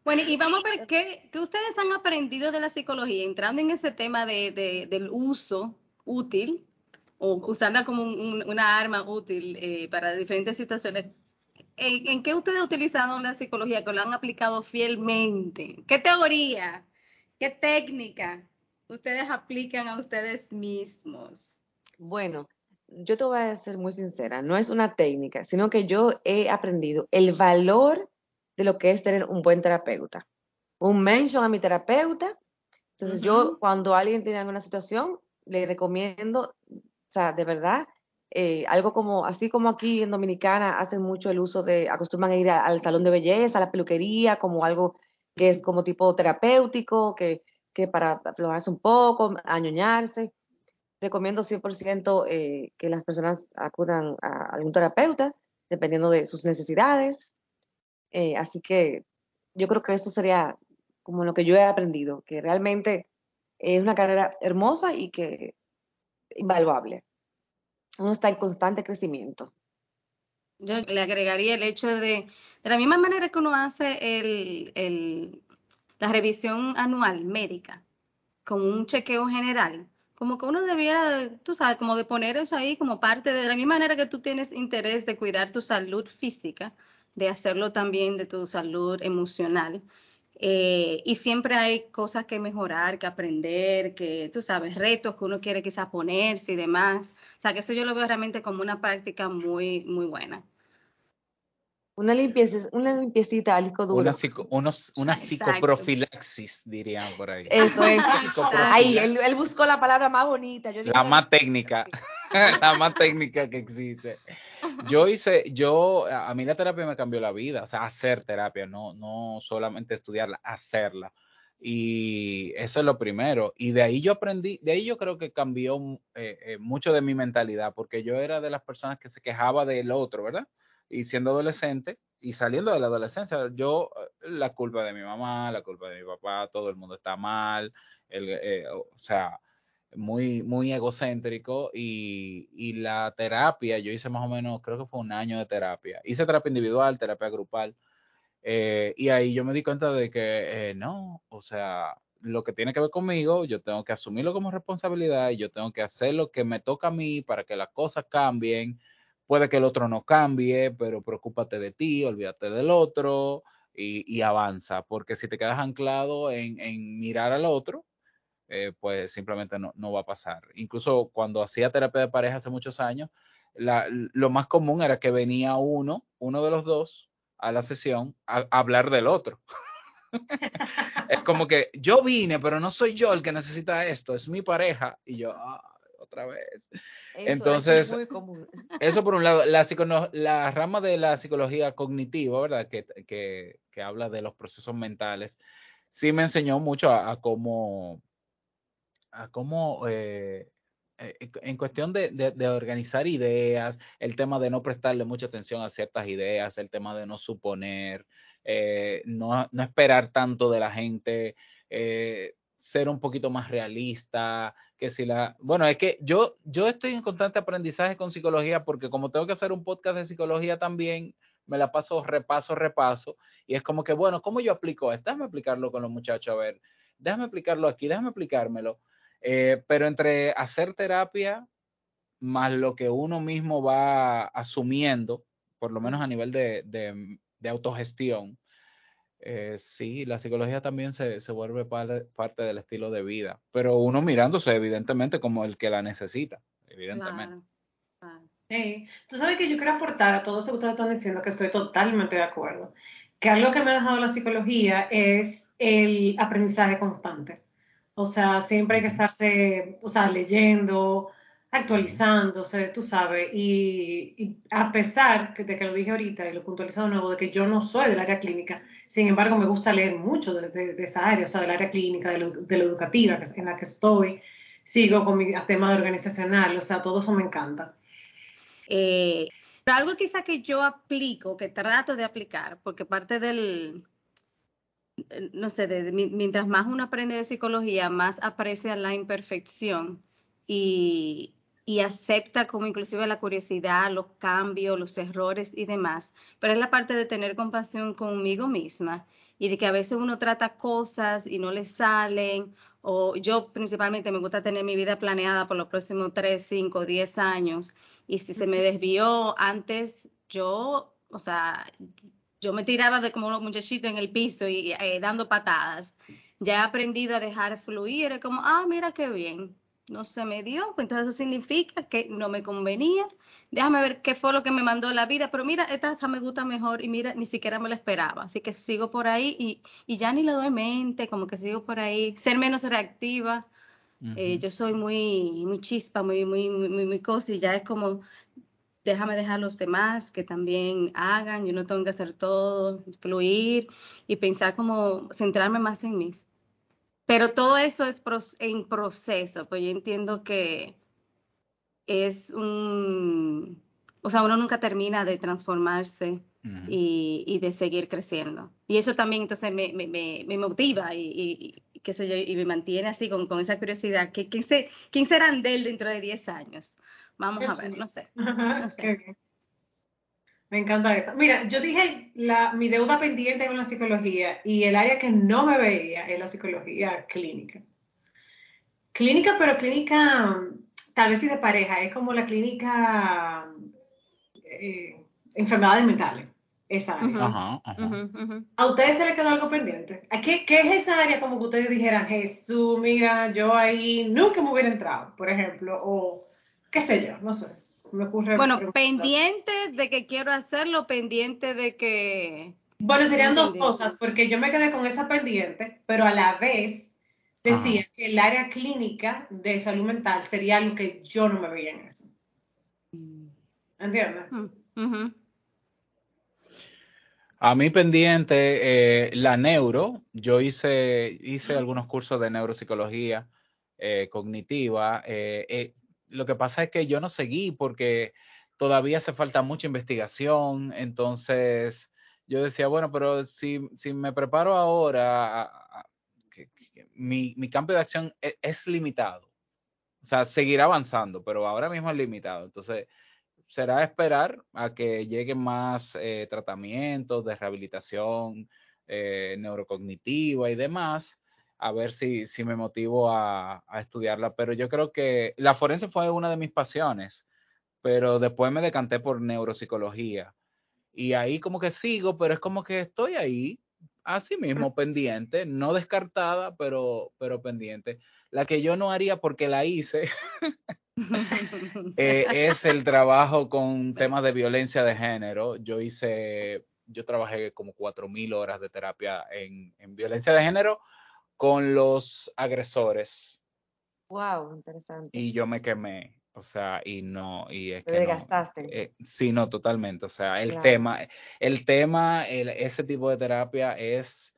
Bueno, y vamos a ver qué, ustedes han aprendido de la psicología, entrando en ese tema de, del uso útil o usarla como una arma útil eh, para diferentes situaciones. ¿En, qué ustedes han utilizado la psicología que lo han aplicado fielmente? ¿Qué teoría, qué técnica ustedes aplican a ustedes mismos? Bueno, yo te voy a ser muy sincera, no es una técnica, sino que yo he aprendido el valor de lo que es tener un buen terapeuta. Un mention a mi terapeuta. Entonces yo cuando alguien tiene alguna situación, le recomiendo, o sea, de verdad, eh, algo como, así como aquí en Dominicana hacen mucho el uso de, acostumbran a ir al salón de belleza, a la peluquería, como algo que es como tipo terapéutico, que, que para aflojarse un poco, añoñarse. Recomiendo 100% eh, que las personas acudan a algún terapeuta, dependiendo de sus necesidades. Eh, así que yo creo que eso sería como lo que yo he aprendido, que realmente es una carrera hermosa y que invaluable. Uno está en constante crecimiento. Yo le agregaría el hecho de, de la misma manera que uno hace el, la revisión anual médica con un chequeo general, como que uno debiera, tú sabes, como de poner eso ahí como parte de, la misma manera que tú tienes interés de cuidar tu salud física, de hacerlo también de tu salud emocional. Eh, y siempre hay cosas que mejorar, que aprender, que tú sabes, retos que uno quiere quizás ponerse y demás. O sea, que eso yo lo veo realmente como una práctica muy, muy buena. Una limpieza, una limpiecita al duro. Una, una psicoprofilaxis, dirían por ahí. Eso es. *laughs* Ahí, él, él, buscó la palabra más bonita. Yo la más técnica. *laughs* la más técnica que existe. Yo hice, yo, a mí la terapia me cambió la vida, o sea, hacer terapia, no, no solamente estudiarla, hacerla. Y eso es lo primero. Y de ahí yo aprendí, de ahí yo creo que cambió eh, eh, mucho de mi mentalidad, porque yo era de las personas que se quejaba del otro, ¿verdad? Y siendo adolescente y saliendo de la adolescencia, yo, eh, la culpa de mi mamá, la culpa de mi papá, todo el mundo está mal, el, o sea, muy, muy egocéntrico y, y, la terapia, yo hice más o menos, creo que fue un año de terapia. Hice terapia individual, terapia grupal, eh, y ahí yo me di cuenta de que eh, no, o sea, lo que tiene que ver conmigo, yo tengo que asumirlo como responsabilidad y yo tengo que hacer lo que me toca a mí para que las cosas cambien. Puede que el otro no cambie, pero preocúpate de ti, olvídate del otro y, avanza, porque si te quedas anclado en, mirar al otro, eh, pues simplemente no, va a pasar. Incluso cuando hacía terapia de pareja hace muchos años, lo más común era que venía uno, uno de los dos, a la sesión a, hablar del otro. *laughs* es como que yo vine, pero no soy yo el que necesita esto, es mi pareja. Y yo, ah, otra vez. Entonces, es muy común. eso por un lado, *laughs* la, la rama de la psicología cognitiva, ¿verdad? Que, que, que, habla de los procesos mentales, sí me enseñó mucho a, cómo, a cómo eh, eh, en cuestión de, de, organizar ideas, el tema de no prestarle mucha atención a ciertas ideas, el tema de no suponer, eh, no, no, esperar tanto de la gente, eh, ser un poquito más realista, que si la... Bueno, es que yo, yo estoy en constante aprendizaje con psicología porque como tengo que hacer un podcast de psicología también, me la paso repaso, repaso, y es como que, bueno, ¿cómo yo aplico esto? Déjame aplicarlo con los muchachos, a ver, déjame aplicarlo aquí, déjame aplicármelo. Eh, pero entre hacer terapia más lo que uno mismo va asumiendo, por lo menos a nivel de, de, autogestión, eh, sí, la psicología también se, se vuelve parte, del estilo de vida, pero uno mirándose evidentemente como el que la necesita, evidentemente. Sí, tú sabes que yo quiero aportar a todo eso que ustedes están diciendo, que estoy totalmente de acuerdo, que algo que me ha dejado la psicología es el aprendizaje constante. O sea, siempre hay que estarse, o sea, leyendo, actualizándose, tú sabes, y, a pesar de que lo dije ahorita y lo puntualizo de nuevo, de que yo no soy del área clínica, sin embargo me gusta leer mucho de, esa área, o sea, del área clínica, de de educativa en la que estoy, sigo con mi tema de organizacional, o sea, todo eso me encanta. Eh, pero algo quizá que yo aplico, que trato de aplicar, porque parte del, no sé, mientras más uno aprende de psicología, más aprecia la imperfección y, acepta como inclusive la curiosidad, los cambios, los errores y demás. Pero es la parte de tener compasión conmigo misma y de que a veces uno trata cosas y no le salen. O yo principalmente me gusta tener mi vida planeada por los próximos 3, 5, 10 años. Y si se me desvió antes, yo, o sea, yo me tiraba de como unos muchachitos en el piso y eh, dando patadas. Ya he aprendido a dejar fluir, es como, ah, mira qué bien, no se me dio, pues entonces eso significa que no me convenía. Déjame ver qué fue lo que me mandó la vida, pero mira, esta hasta me gusta mejor y mira, ni siquiera me la esperaba. Así que sigo por ahí y, y ya ni le doy mente, como que sigo por ahí, ser menos reactiva. Eh, yo soy muy, muy chispa, muy, muy, muy, muy, muy ya es como déjame dejar a los demás que también hagan, yo no tengo que hacer todo, fluir y pensar como centrarme más en mí. Pero todo eso es en proceso, pues yo entiendo que es un, o sea, uno nunca termina de transformarse y, de seguir creciendo. Y eso también entonces me, me, me, motiva y, qué sé yo, y me mantiene así con, con esa curiosidad. ¿Quién, quién serán de él dentro de 10 años? Vamos a ver, no sé. Me encanta esto. Mira, yo dije la, mi deuda pendiente con la psicología y el área que no me veía es la psicología clínica. Clínica, pero clínica, tal vez sí de pareja, es como la clínica eh, enfermedades mentales. Esa área. ¿A ustedes se les quedó algo pendiente? ¿Qué, ¿Qué, es esa área como que ustedes dijeran, Jesús, mira, yo ahí nunca me hubiera entrado, por ejemplo, o qué sé yo, no sé. Me ocurre bueno, pendiente de que quiero hacerlo, pendiente de que... Bueno, serían dos cosas, porque yo me quedé con esa pendiente, pero a la vez decía que el área clínica de salud mental sería algo que yo no me veía en eso. ¿Entiendes? Mm, a mí pendiente, eh, la neuro, yo hice, hice algunos cursos de neuropsicología eh, cognitiva. Eh, lo que pasa es que yo no seguí porque todavía hace falta mucha investigación, entonces yo decía, bueno, pero si, si me preparo ahora, mi, mi, cambio de acción e, es, limitado. O sea, seguirá avanzando, pero ahora mismo es limitado. Entonces, será esperar a que lleguen más eh, tratamientos de rehabilitación eh, neurocognitiva y demás a ver si, si me motivo a, a, estudiarla. Pero yo creo que la forense fue una de mis pasiones, pero después me decanté por neuropsicología. Y ahí como que sigo, pero es como que estoy ahí, así mismo, pendiente, no descartada, pero, pero pendiente. La que yo no haría porque la hice *laughs* eh, es el trabajo con *laughs* temas de violencia de género. Yo hice, yo trabajé como cuatro mil horas de terapia en, en violencia de género con los agresores. Wow, interesante. Y yo me quemé, o sea, y no, y es Te que desgastaste. No, eh, sí, no, totalmente. O sea, el claro. tema, el tema, el, ese tipo de terapia es,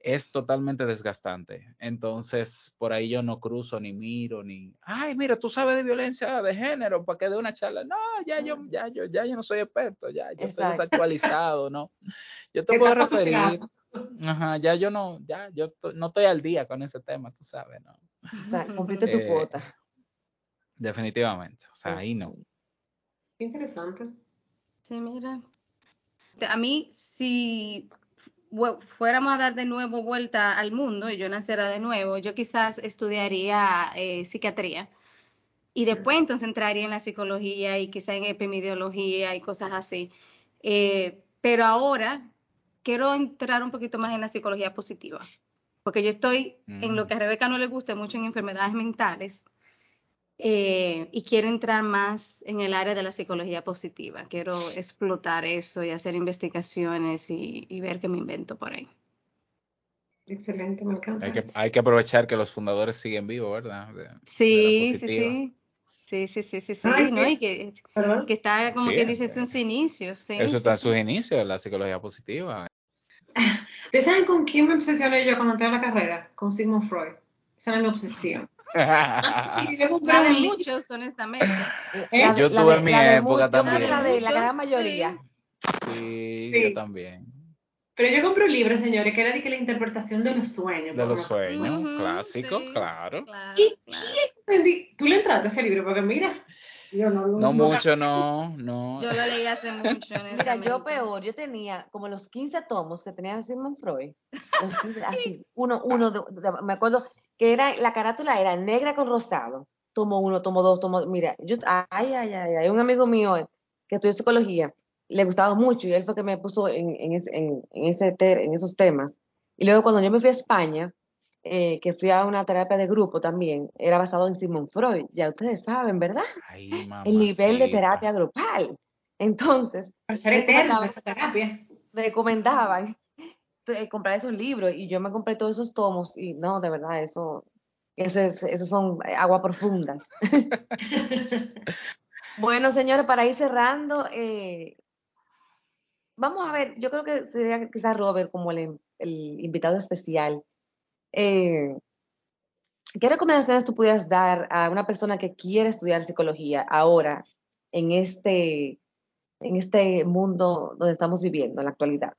es totalmente desgastante. Entonces, por ahí yo no cruzo ni miro ni, ay, mira, tú sabes de violencia de género, para que dé una charla. No, ya yo, ya yo, ya yo no soy experto, ya yo Exacto. estoy desactualizado, ¿no? *laughs* Yo te puedo referir. Ajá, ya yo no, ya yo no estoy al día con ese tema, tú sabes, ¿no? O sea, cumpliste tu Eh, cuota. Definitivamente, o sea, ahí no. Qué interesante. Sí, mira. A mí, si fuéramos a dar de nuevo vuelta al mundo y yo naciera de nuevo, yo quizás estudiaría eh, psiquiatría y después entonces entraría en la psicología y quizás en epidemiología y cosas así. Eh, pero ahora quiero entrar un poquito más en la psicología positiva, porque yo estoy mm. en lo que a Rebeca no le gusta mucho en enfermedades mentales eh, y quiero entrar más en el área de la psicología positiva. Quiero explotar eso y hacer investigaciones y, y ver qué me invento por ahí. Excelente, me encanta. Hay que, hay que aprovechar que los fundadores siguen vivos, ¿verdad? De, sí, de sí, sí. Sí, sí, sí, sí, sí, Ay, ¿no? sí. Y que, que está como Sí, que dice sus inicios. Sí, Eso sí, está en sí. sus inicios la psicología positiva. ¿Ustedes saben con quién me obsesioné yo cuando entré a la carrera? Con Sigmund Freud. Esa era mi obsesión. *laughs* Sí, yo La de muchos, honestamente. ¿Eh? Yo tuve mi de época creo que también. La de la gran mayoría. Sí, Sí. yo también. Pero yo compré un libro, señores, que era de que la interpretación de los sueños. De los sueños, Ujú, clásico, sí, claro. Claro, ¿Y claro. qué entendí? ¿Tú le entraste a ese libro? Porque mira, yo no. No mucho, no, no. Yo lo leí hace mucho, *laughs* Mira, yo peor, yo tenía como los 15 tomos que tenía Sigmund Freud, los 15, *laughs* así, uno, uno, de- de- me acuerdo que era, la carátula era negra con rosado, tomo uno, tomo dos, tomo, mira, yo, ay, ay, ay, hay un amigo mío que estudió psicología, le gustaba mucho y él fue que me puso en, en, ese- en, en ese te- en esos temas. Y luego cuando yo me fui a España, eh, que fui a una terapia de grupo también, era basado en Sigmund Freud, ya ustedes saben, ¿verdad? Ay, *laughs* El nivel de terapia grupal. Entonces, recomendaban, esa terapia. recomendaban *laughs* eh, comprar esos libros y yo me compré todos esos tomos y no, de verdad, eso, eso, es, eso son agua profundas. *laughs* Bueno, señores, para ir cerrando, eh, vamos a ver, yo creo que sería quizás Robert como el, el invitado especial. Eh, ¿qué recomendaciones tú pudieras dar a una persona que quiere estudiar psicología ahora en este, en este mundo donde estamos viviendo en la actualidad?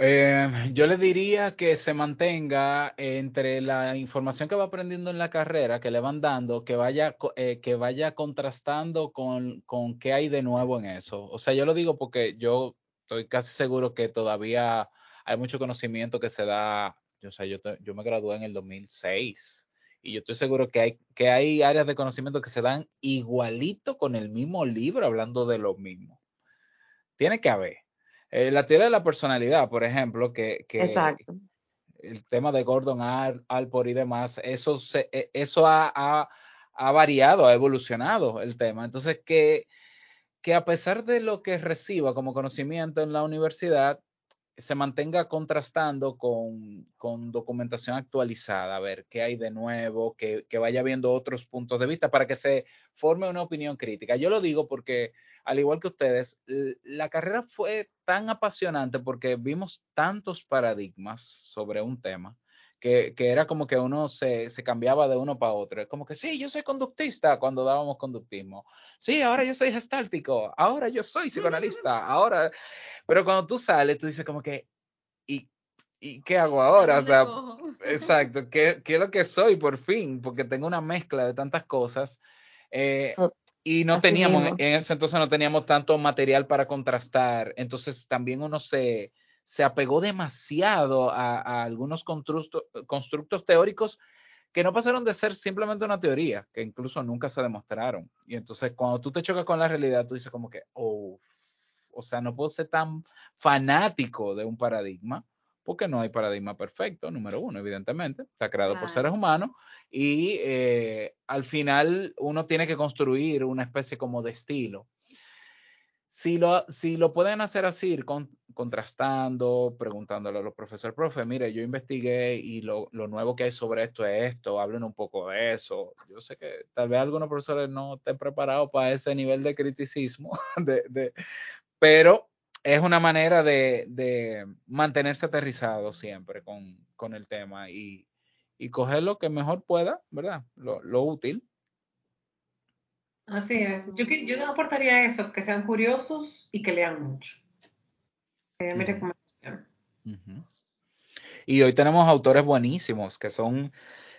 Eh, yo le diría que se mantenga entre la información que va aprendiendo en la carrera, que le van dando, que vaya, eh, que vaya contrastando con, con qué hay de nuevo en eso. O sea, yo lo digo porque yo estoy casi seguro que todavía hay mucho conocimiento que se da. Yo, sé, yo, te- yo me gradué en el 2006 y yo estoy seguro que hay, que hay áreas de conocimiento que se dan igualito con el mismo libro hablando de lo mismo. Tiene que haber. Eh, la teoría de la personalidad, por ejemplo, que, que Exacto. el tema de Gordon Al- Alport y demás, eso, se- eh, eso ha, ha- ha variado, ha evolucionado el tema. Entonces, que, que a pesar de lo que reciba como conocimiento en la universidad, se mantenga contrastando con, con documentación actualizada, a ver qué hay de nuevo, que, que vaya viendo otros puntos de vista para que se forme una opinión crítica. Yo lo digo porque, al igual que ustedes, la carrera fue tan apasionante porque vimos tantos paradigmas sobre un tema. Que, que era como que uno se, se cambiaba de uno para otro. Es como que sí, yo soy conductista cuando dábamos conductismo. Sí, ahora yo soy gestáltico. Ahora yo soy psicoanalista. Ahora, pero cuando tú sales, tú dices como que, ¿y, y qué hago ¿A ahora? O sea, *laughs* exacto, ¿qué, qué es lo que soy por fin? Porque tengo una mezcla de tantas cosas. eh, y no Así teníamos, mismo. en ese entonces no teníamos tanto material para contrastar. Entonces también uno se, se apegó demasiado a, algunos constructos teóricos que no pasaron de ser simplemente una teoría, que incluso nunca se demostraron. Y entonces cuando tú te chocas con la realidad, tú dices como que, oh, o sea, no puedo ser tan fanático de un paradigma, porque no hay paradigma perfecto, número uno, evidentemente, está creado por seres humanos, y eh, al final uno tiene que construir una especie como de estilo. Si lo, si lo pueden hacer así, con, contrastando, preguntándole a los profesores, profe, mire, yo investigué y lo, lo, nuevo que hay sobre esto es esto, hablen un poco de eso. Yo sé que tal vez algunos profesores no estén preparados para ese nivel de criticismo, *laughs* de, de, pero es una manera de, de mantenerse aterrizado siempre con, con el tema y, y, coger lo que mejor pueda, ¿verdad? Lo, lo útil Así es. Yo, yo aportaría eso, que sean curiosos y que lean mucho. Mi recomendación. Y hoy tenemos autores buenísimos que son,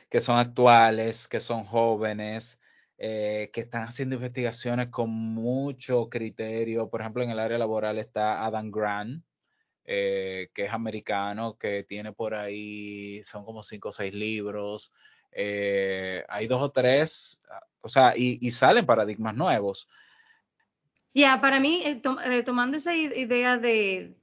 que son actuales, que son jóvenes, eh, que están haciendo investigaciones con mucho criterio. Por ejemplo, en el área laboral está Adam Grant, eh, que es americano, que tiene por ahí, son como cinco o seis libros. Eh, hay dos o tres, o sea, y, salen paradigmas nuevos. Ya, para mí, eh, retomando esa idea de,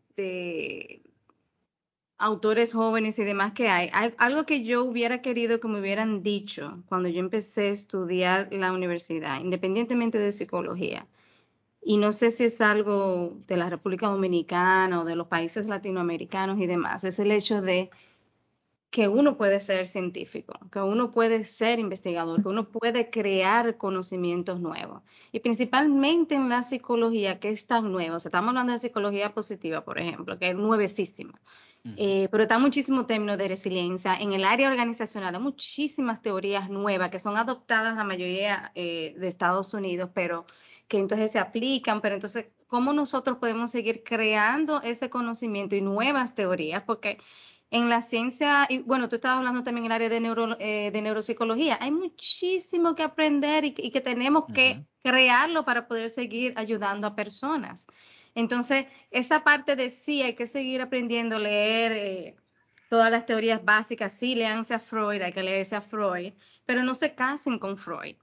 autores jóvenes y demás que hay, hay, algo que yo hubiera querido que me hubieran dicho cuando yo empecé a estudiar la universidad, independientemente de psicología. Y no sé si es algo de la República Dominicana o de los países latinoamericanos y demás, es el hecho de que uno puede ser científico, que uno puede ser investigador, que uno puede crear conocimientos nuevos. Y principalmente en la psicología, que es tan nueva. O sea, estamos hablando de psicología positiva, por ejemplo, que es nuevecísima. Eh, pero está muchísimo término de resiliencia. En el área organizacional hay muchísimas teorías nuevas que son adoptadas la mayoría eh, de Estados Unidos, pero que entonces se aplican. Pero entonces, ¿cómo nosotros podemos seguir creando ese conocimiento y nuevas teorías? Porque en la ciencia, y bueno, tú estabas hablando también en el área de, neuro, eh, de neuropsicología, hay muchísimo que aprender y, que tenemos que crearlo para poder seguir ayudando a personas. Entonces, esa parte de sí, hay que seguir aprendiendo leer eh, todas las teorías básicas, sí, leanse a Freud, hay que leerse a Freud, pero no se casen con Freud.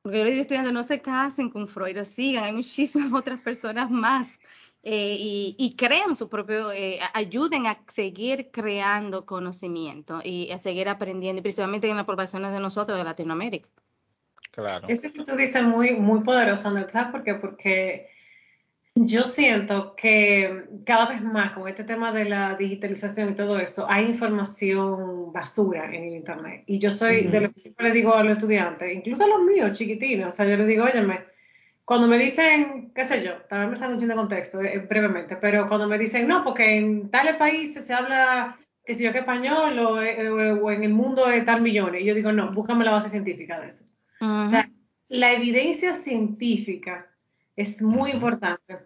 Porque yo le digo estudiando, no se casen con Freud, o sigan, hay muchísimas *laughs* otras personas más eh, y, crean su propio, eh, ayuden a seguir creando conocimiento y a seguir aprendiendo, y principalmente en las poblaciones de nosotros de Latinoamérica. Claro. Eso que tú dices muy, muy poderoso, ¿no? ¿sabes por qué? Porque yo siento que cada vez más con este tema de la digitalización y todo eso, hay información basura en el Internet. Y yo soy de lo que siempre le digo a los estudiantes, incluso a los míos chiquitinos, o sea, yo les digo, óyeme, cuando me dicen, qué sé yo, también me están un de contexto eh, brevemente, pero cuando me dicen, no, porque en tales países se habla, qué sé yo, que español o, eh, o, en el mundo de tal millones, y yo digo, no, búscame la base científica de eso. O sea, la evidencia científica es muy importante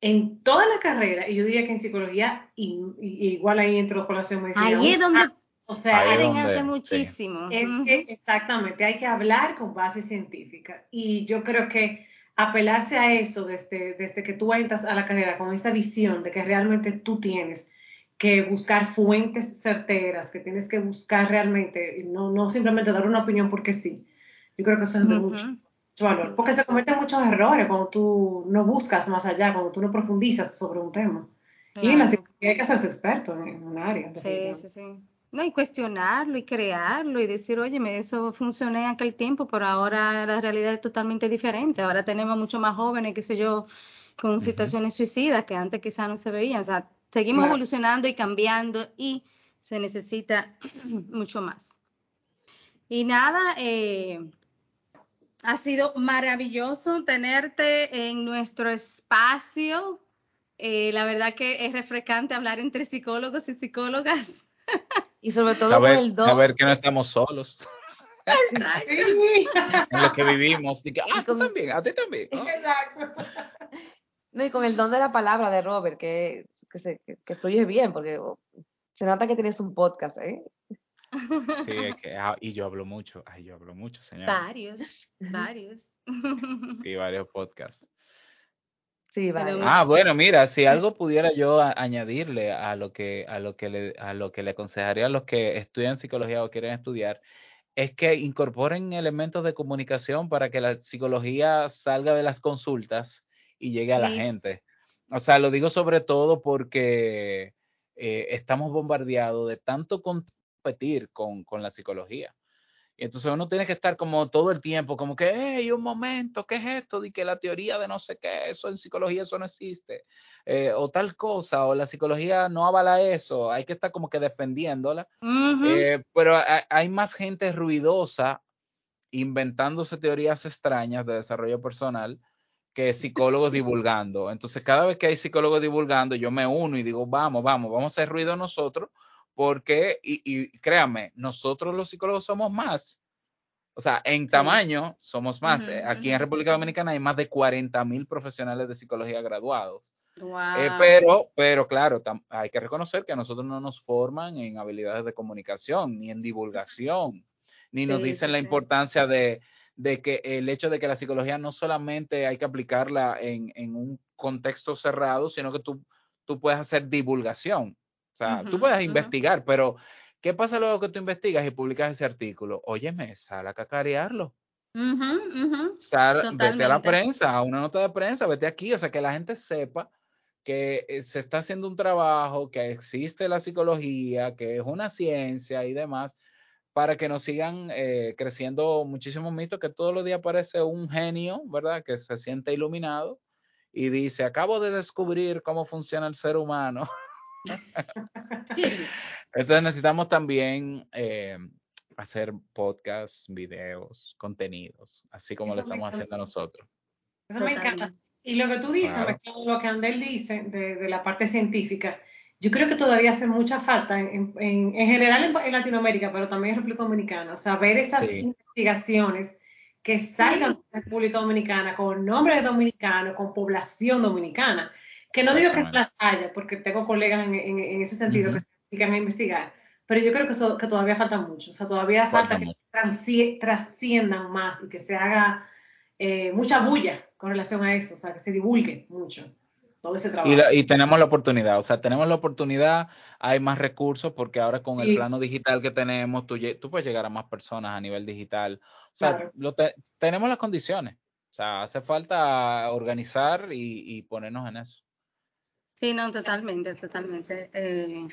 en toda la carrera, y yo diría que en psicología, y, igual ahí la medicina. Ahí es donde o sea, hace muchísimo. Es que exactamente, hay que hablar con base científica. Y yo creo que apelarse a eso desde, desde que tú entras a la carrera con esa visión de que realmente tú tienes que buscar fuentes certeras, que tienes que buscar realmente, no, no simplemente dar una opinión porque sí. Yo creo que eso es de mucho, valor, porque se cometen muchos errores cuando tú no buscas más allá, cuando tú no profundizas sobre un tema. Y en la psicología hay que hacerse experto en un área. Sí, sí, sí. No, y cuestionarlo y crearlo y decir, oye, eso funcionó en aquel tiempo, pero ahora la realidad es totalmente diferente. Ahora tenemos mucho más jóvenes, qué sé yo, con situaciones suicidas que antes quizás no se veían. O sea, seguimos evolucionando y cambiando y se necesita *clears throat* mucho más. Y nada, eh, ha sido maravilloso tenerte en nuestro espacio. Eh, la verdad que es refrescante hablar entre psicólogos y psicólogas. *laughs* Y sobre todo saber, con el don. Saber que no estamos solos. *laughs* en lo que vivimos. ah, tú también, a ti también. Exacto. *laughs* No, y con el don de la palabra de Robert, que, que, se, que, fluye bien, porque se nota que tienes un podcast, ¿eh? Sí, es que, ah, y yo hablo mucho, ay, yo hablo mucho, señor. Varios, varios. Sí, varios podcasts. Sí, vale. Ah, bueno, mira, si *laughs* algo pudiera yo añadirle a lo que a lo que le a lo que le aconsejaría a los que estudian psicología o quieren estudiar es que incorporen elementos de comunicación para que la psicología salga de las consultas y llegue a la gente. O sea, lo digo sobre todo porque eh, estamos bombardeados de tanto competir con, con la psicología. Y entonces uno tiene que estar como todo el tiempo, como que, hey, un momento, ¿qué es esto? Y que la teoría de no sé qué, eso en psicología, eso no existe. Eh, o tal cosa, o la psicología no avala eso, hay que estar como que defendiéndola. Eh, pero hay, más gente ruidosa inventándose teorías extrañas de desarrollo personal que psicólogos divulgando. Entonces, cada vez que hay psicólogos divulgando, yo me uno y digo, vamos, vamos, vamos a hacer ruido nosotros porque, y, créame, nosotros los psicólogos somos más. O sea, en tamaño somos más. Eh, aquí en República Dominicana hay más de 40 mil profesionales de psicología graduados. Eh, pero, pero claro, hay que reconocer que a nosotros no nos forman en habilidades de comunicación, ni en divulgación, ni nos dicen la importancia de, de, que el hecho de que la psicología no solamente hay que aplicarla en, en un contexto cerrado, sino que tú, tú puedes hacer divulgación. O sea, tú puedes investigar, pero ¿qué pasa luego que tú investigas y publicas ese artículo? Óyeme, sal a cacarearlo. sal, vete a la prensa, a una nota de prensa, vete aquí, o sea, que la gente sepa que eh, se está haciendo un trabajo, que existe la psicología, que es una ciencia y demás, para que nos sigan eh, creciendo muchísimos mitos, que todos los días aparece un genio, ¿verdad? Que se siente iluminado y dice, acabo de descubrir cómo funciona el ser humano. *laughs* Entonces necesitamos también eh, hacer podcasts, videos, contenidos, así como lo estamos haciendo nosotros. Eso me encanta. Y lo que tú dices, lo que Andel dice de, la parte científica, yo creo que todavía hace mucha falta en, general en, Latinoamérica, pero también en República Dominicana, o sea, ver esas investigaciones que salgan de la República Dominicana con nombres dominicanos, con población dominicana. Que no digo que no las haya, porque tengo colegas en, en, ese sentido que se dedican a investigar, pero yo creo que, eso, que todavía falta mucho. O sea, todavía falta, que trasciendan más y que se haga eh, mucha bulla con relación a eso, o sea, que se divulgue mucho. Todo ese trabajo. Y, tenemos la oportunidad, o sea, tenemos la oportunidad, hay más recursos porque ahora con el plano digital que tenemos, tú, tú, puedes llegar a más personas a nivel digital. O sea, tenemos las condiciones. O sea, hace falta organizar y ponernos en eso. Sí, no, totalmente, totalmente. Eh,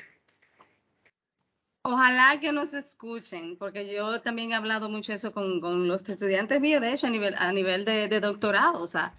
ojalá que nos escuchen, porque yo también he hablado mucho eso con, con los estudiantes míos, de hecho, a nivel, a nivel de, doctorado, o sea,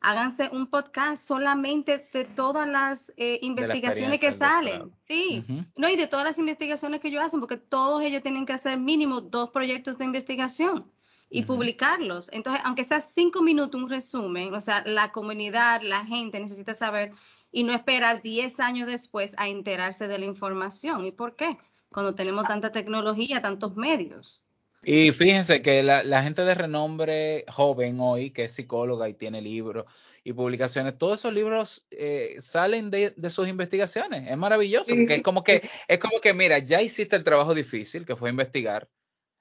háganse un podcast solamente de todas las eh, investigaciones que salen, sí, no, y de todas las investigaciones que ellos hacen, porque todos ellos tienen que hacer mínimo dos proyectos de investigación y publicarlos. Entonces, aunque sea cinco minutos un resumen, o sea, la comunidad, la gente necesita saber y no esperar 10 años después a enterarse de la información. ¿Y por qué? Cuando tenemos tanta tecnología, tantos medios. Y fíjense que la, gente de renombre joven hoy, que es psicóloga y tiene libros y publicaciones, todos esos libros eh, salen de, sus investigaciones. Es maravilloso, porque es como que, es como que, mira, ya hiciste el trabajo difícil, que fue investigar.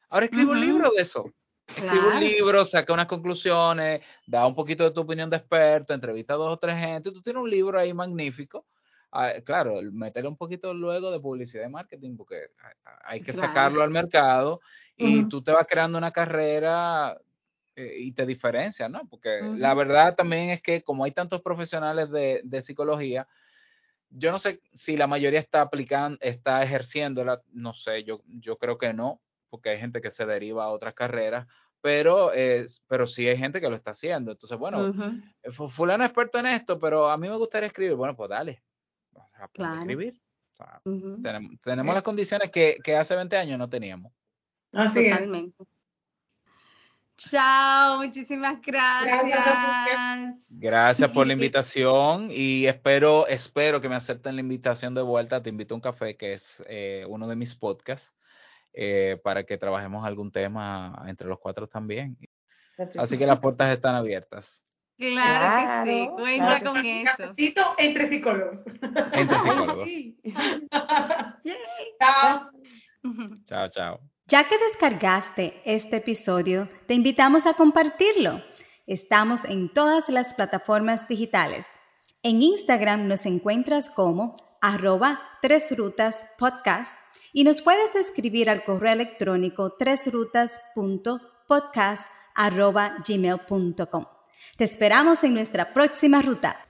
Ahora escribo un libro de eso. Escribe un libro, saca unas conclusiones, da un poquito de tu opinión de experto, entrevista a dos o tres gente, tú tienes un libro ahí magnífico. Ah, claro, meterle un poquito luego de publicidad y marketing, porque hay que sacarlo al mercado y tú te vas creando una carrera eh, y te diferencia, ¿no? Porque la verdad también es que como hay tantos profesionales de, de, psicología, yo no sé si la mayoría está aplicando, está ejerciéndola, no sé, yo, yo creo que no, porque hay gente que se deriva a otras carreras, pero, pero sí hay gente que lo está haciendo. Entonces, bueno, eh, fulano es experto en esto, pero a mí me gustaría escribir. Bueno, pues dale, a escribir. tenemos, las condiciones que, hace 20 años no teníamos. Así Totalmente. Chao, muchísimas gracias. Gracias, gracias por la *laughs* invitación y espero, espero que me acepten la invitación de vuelta. Te invito a un café, que es eh, uno de mis podcasts. Eh, para que trabajemos algún tema entre los cuatro también. Así que las *laughs* puertas están abiertas. Claro, que sí, cuenta con eso. entre psicólogos. Entre *laughs* psicólogos. *laughs* chao. Chao, chao. Ya que descargaste este episodio, te invitamos a compartirlo. Estamos en todas las plataformas digitales En Instagram nos encuentras como arroba tres rutas podcast y nos puedes escribir al correo electrónico tresrutas.podcast arroba gmail.com. Te esperamos en nuestra próxima ruta.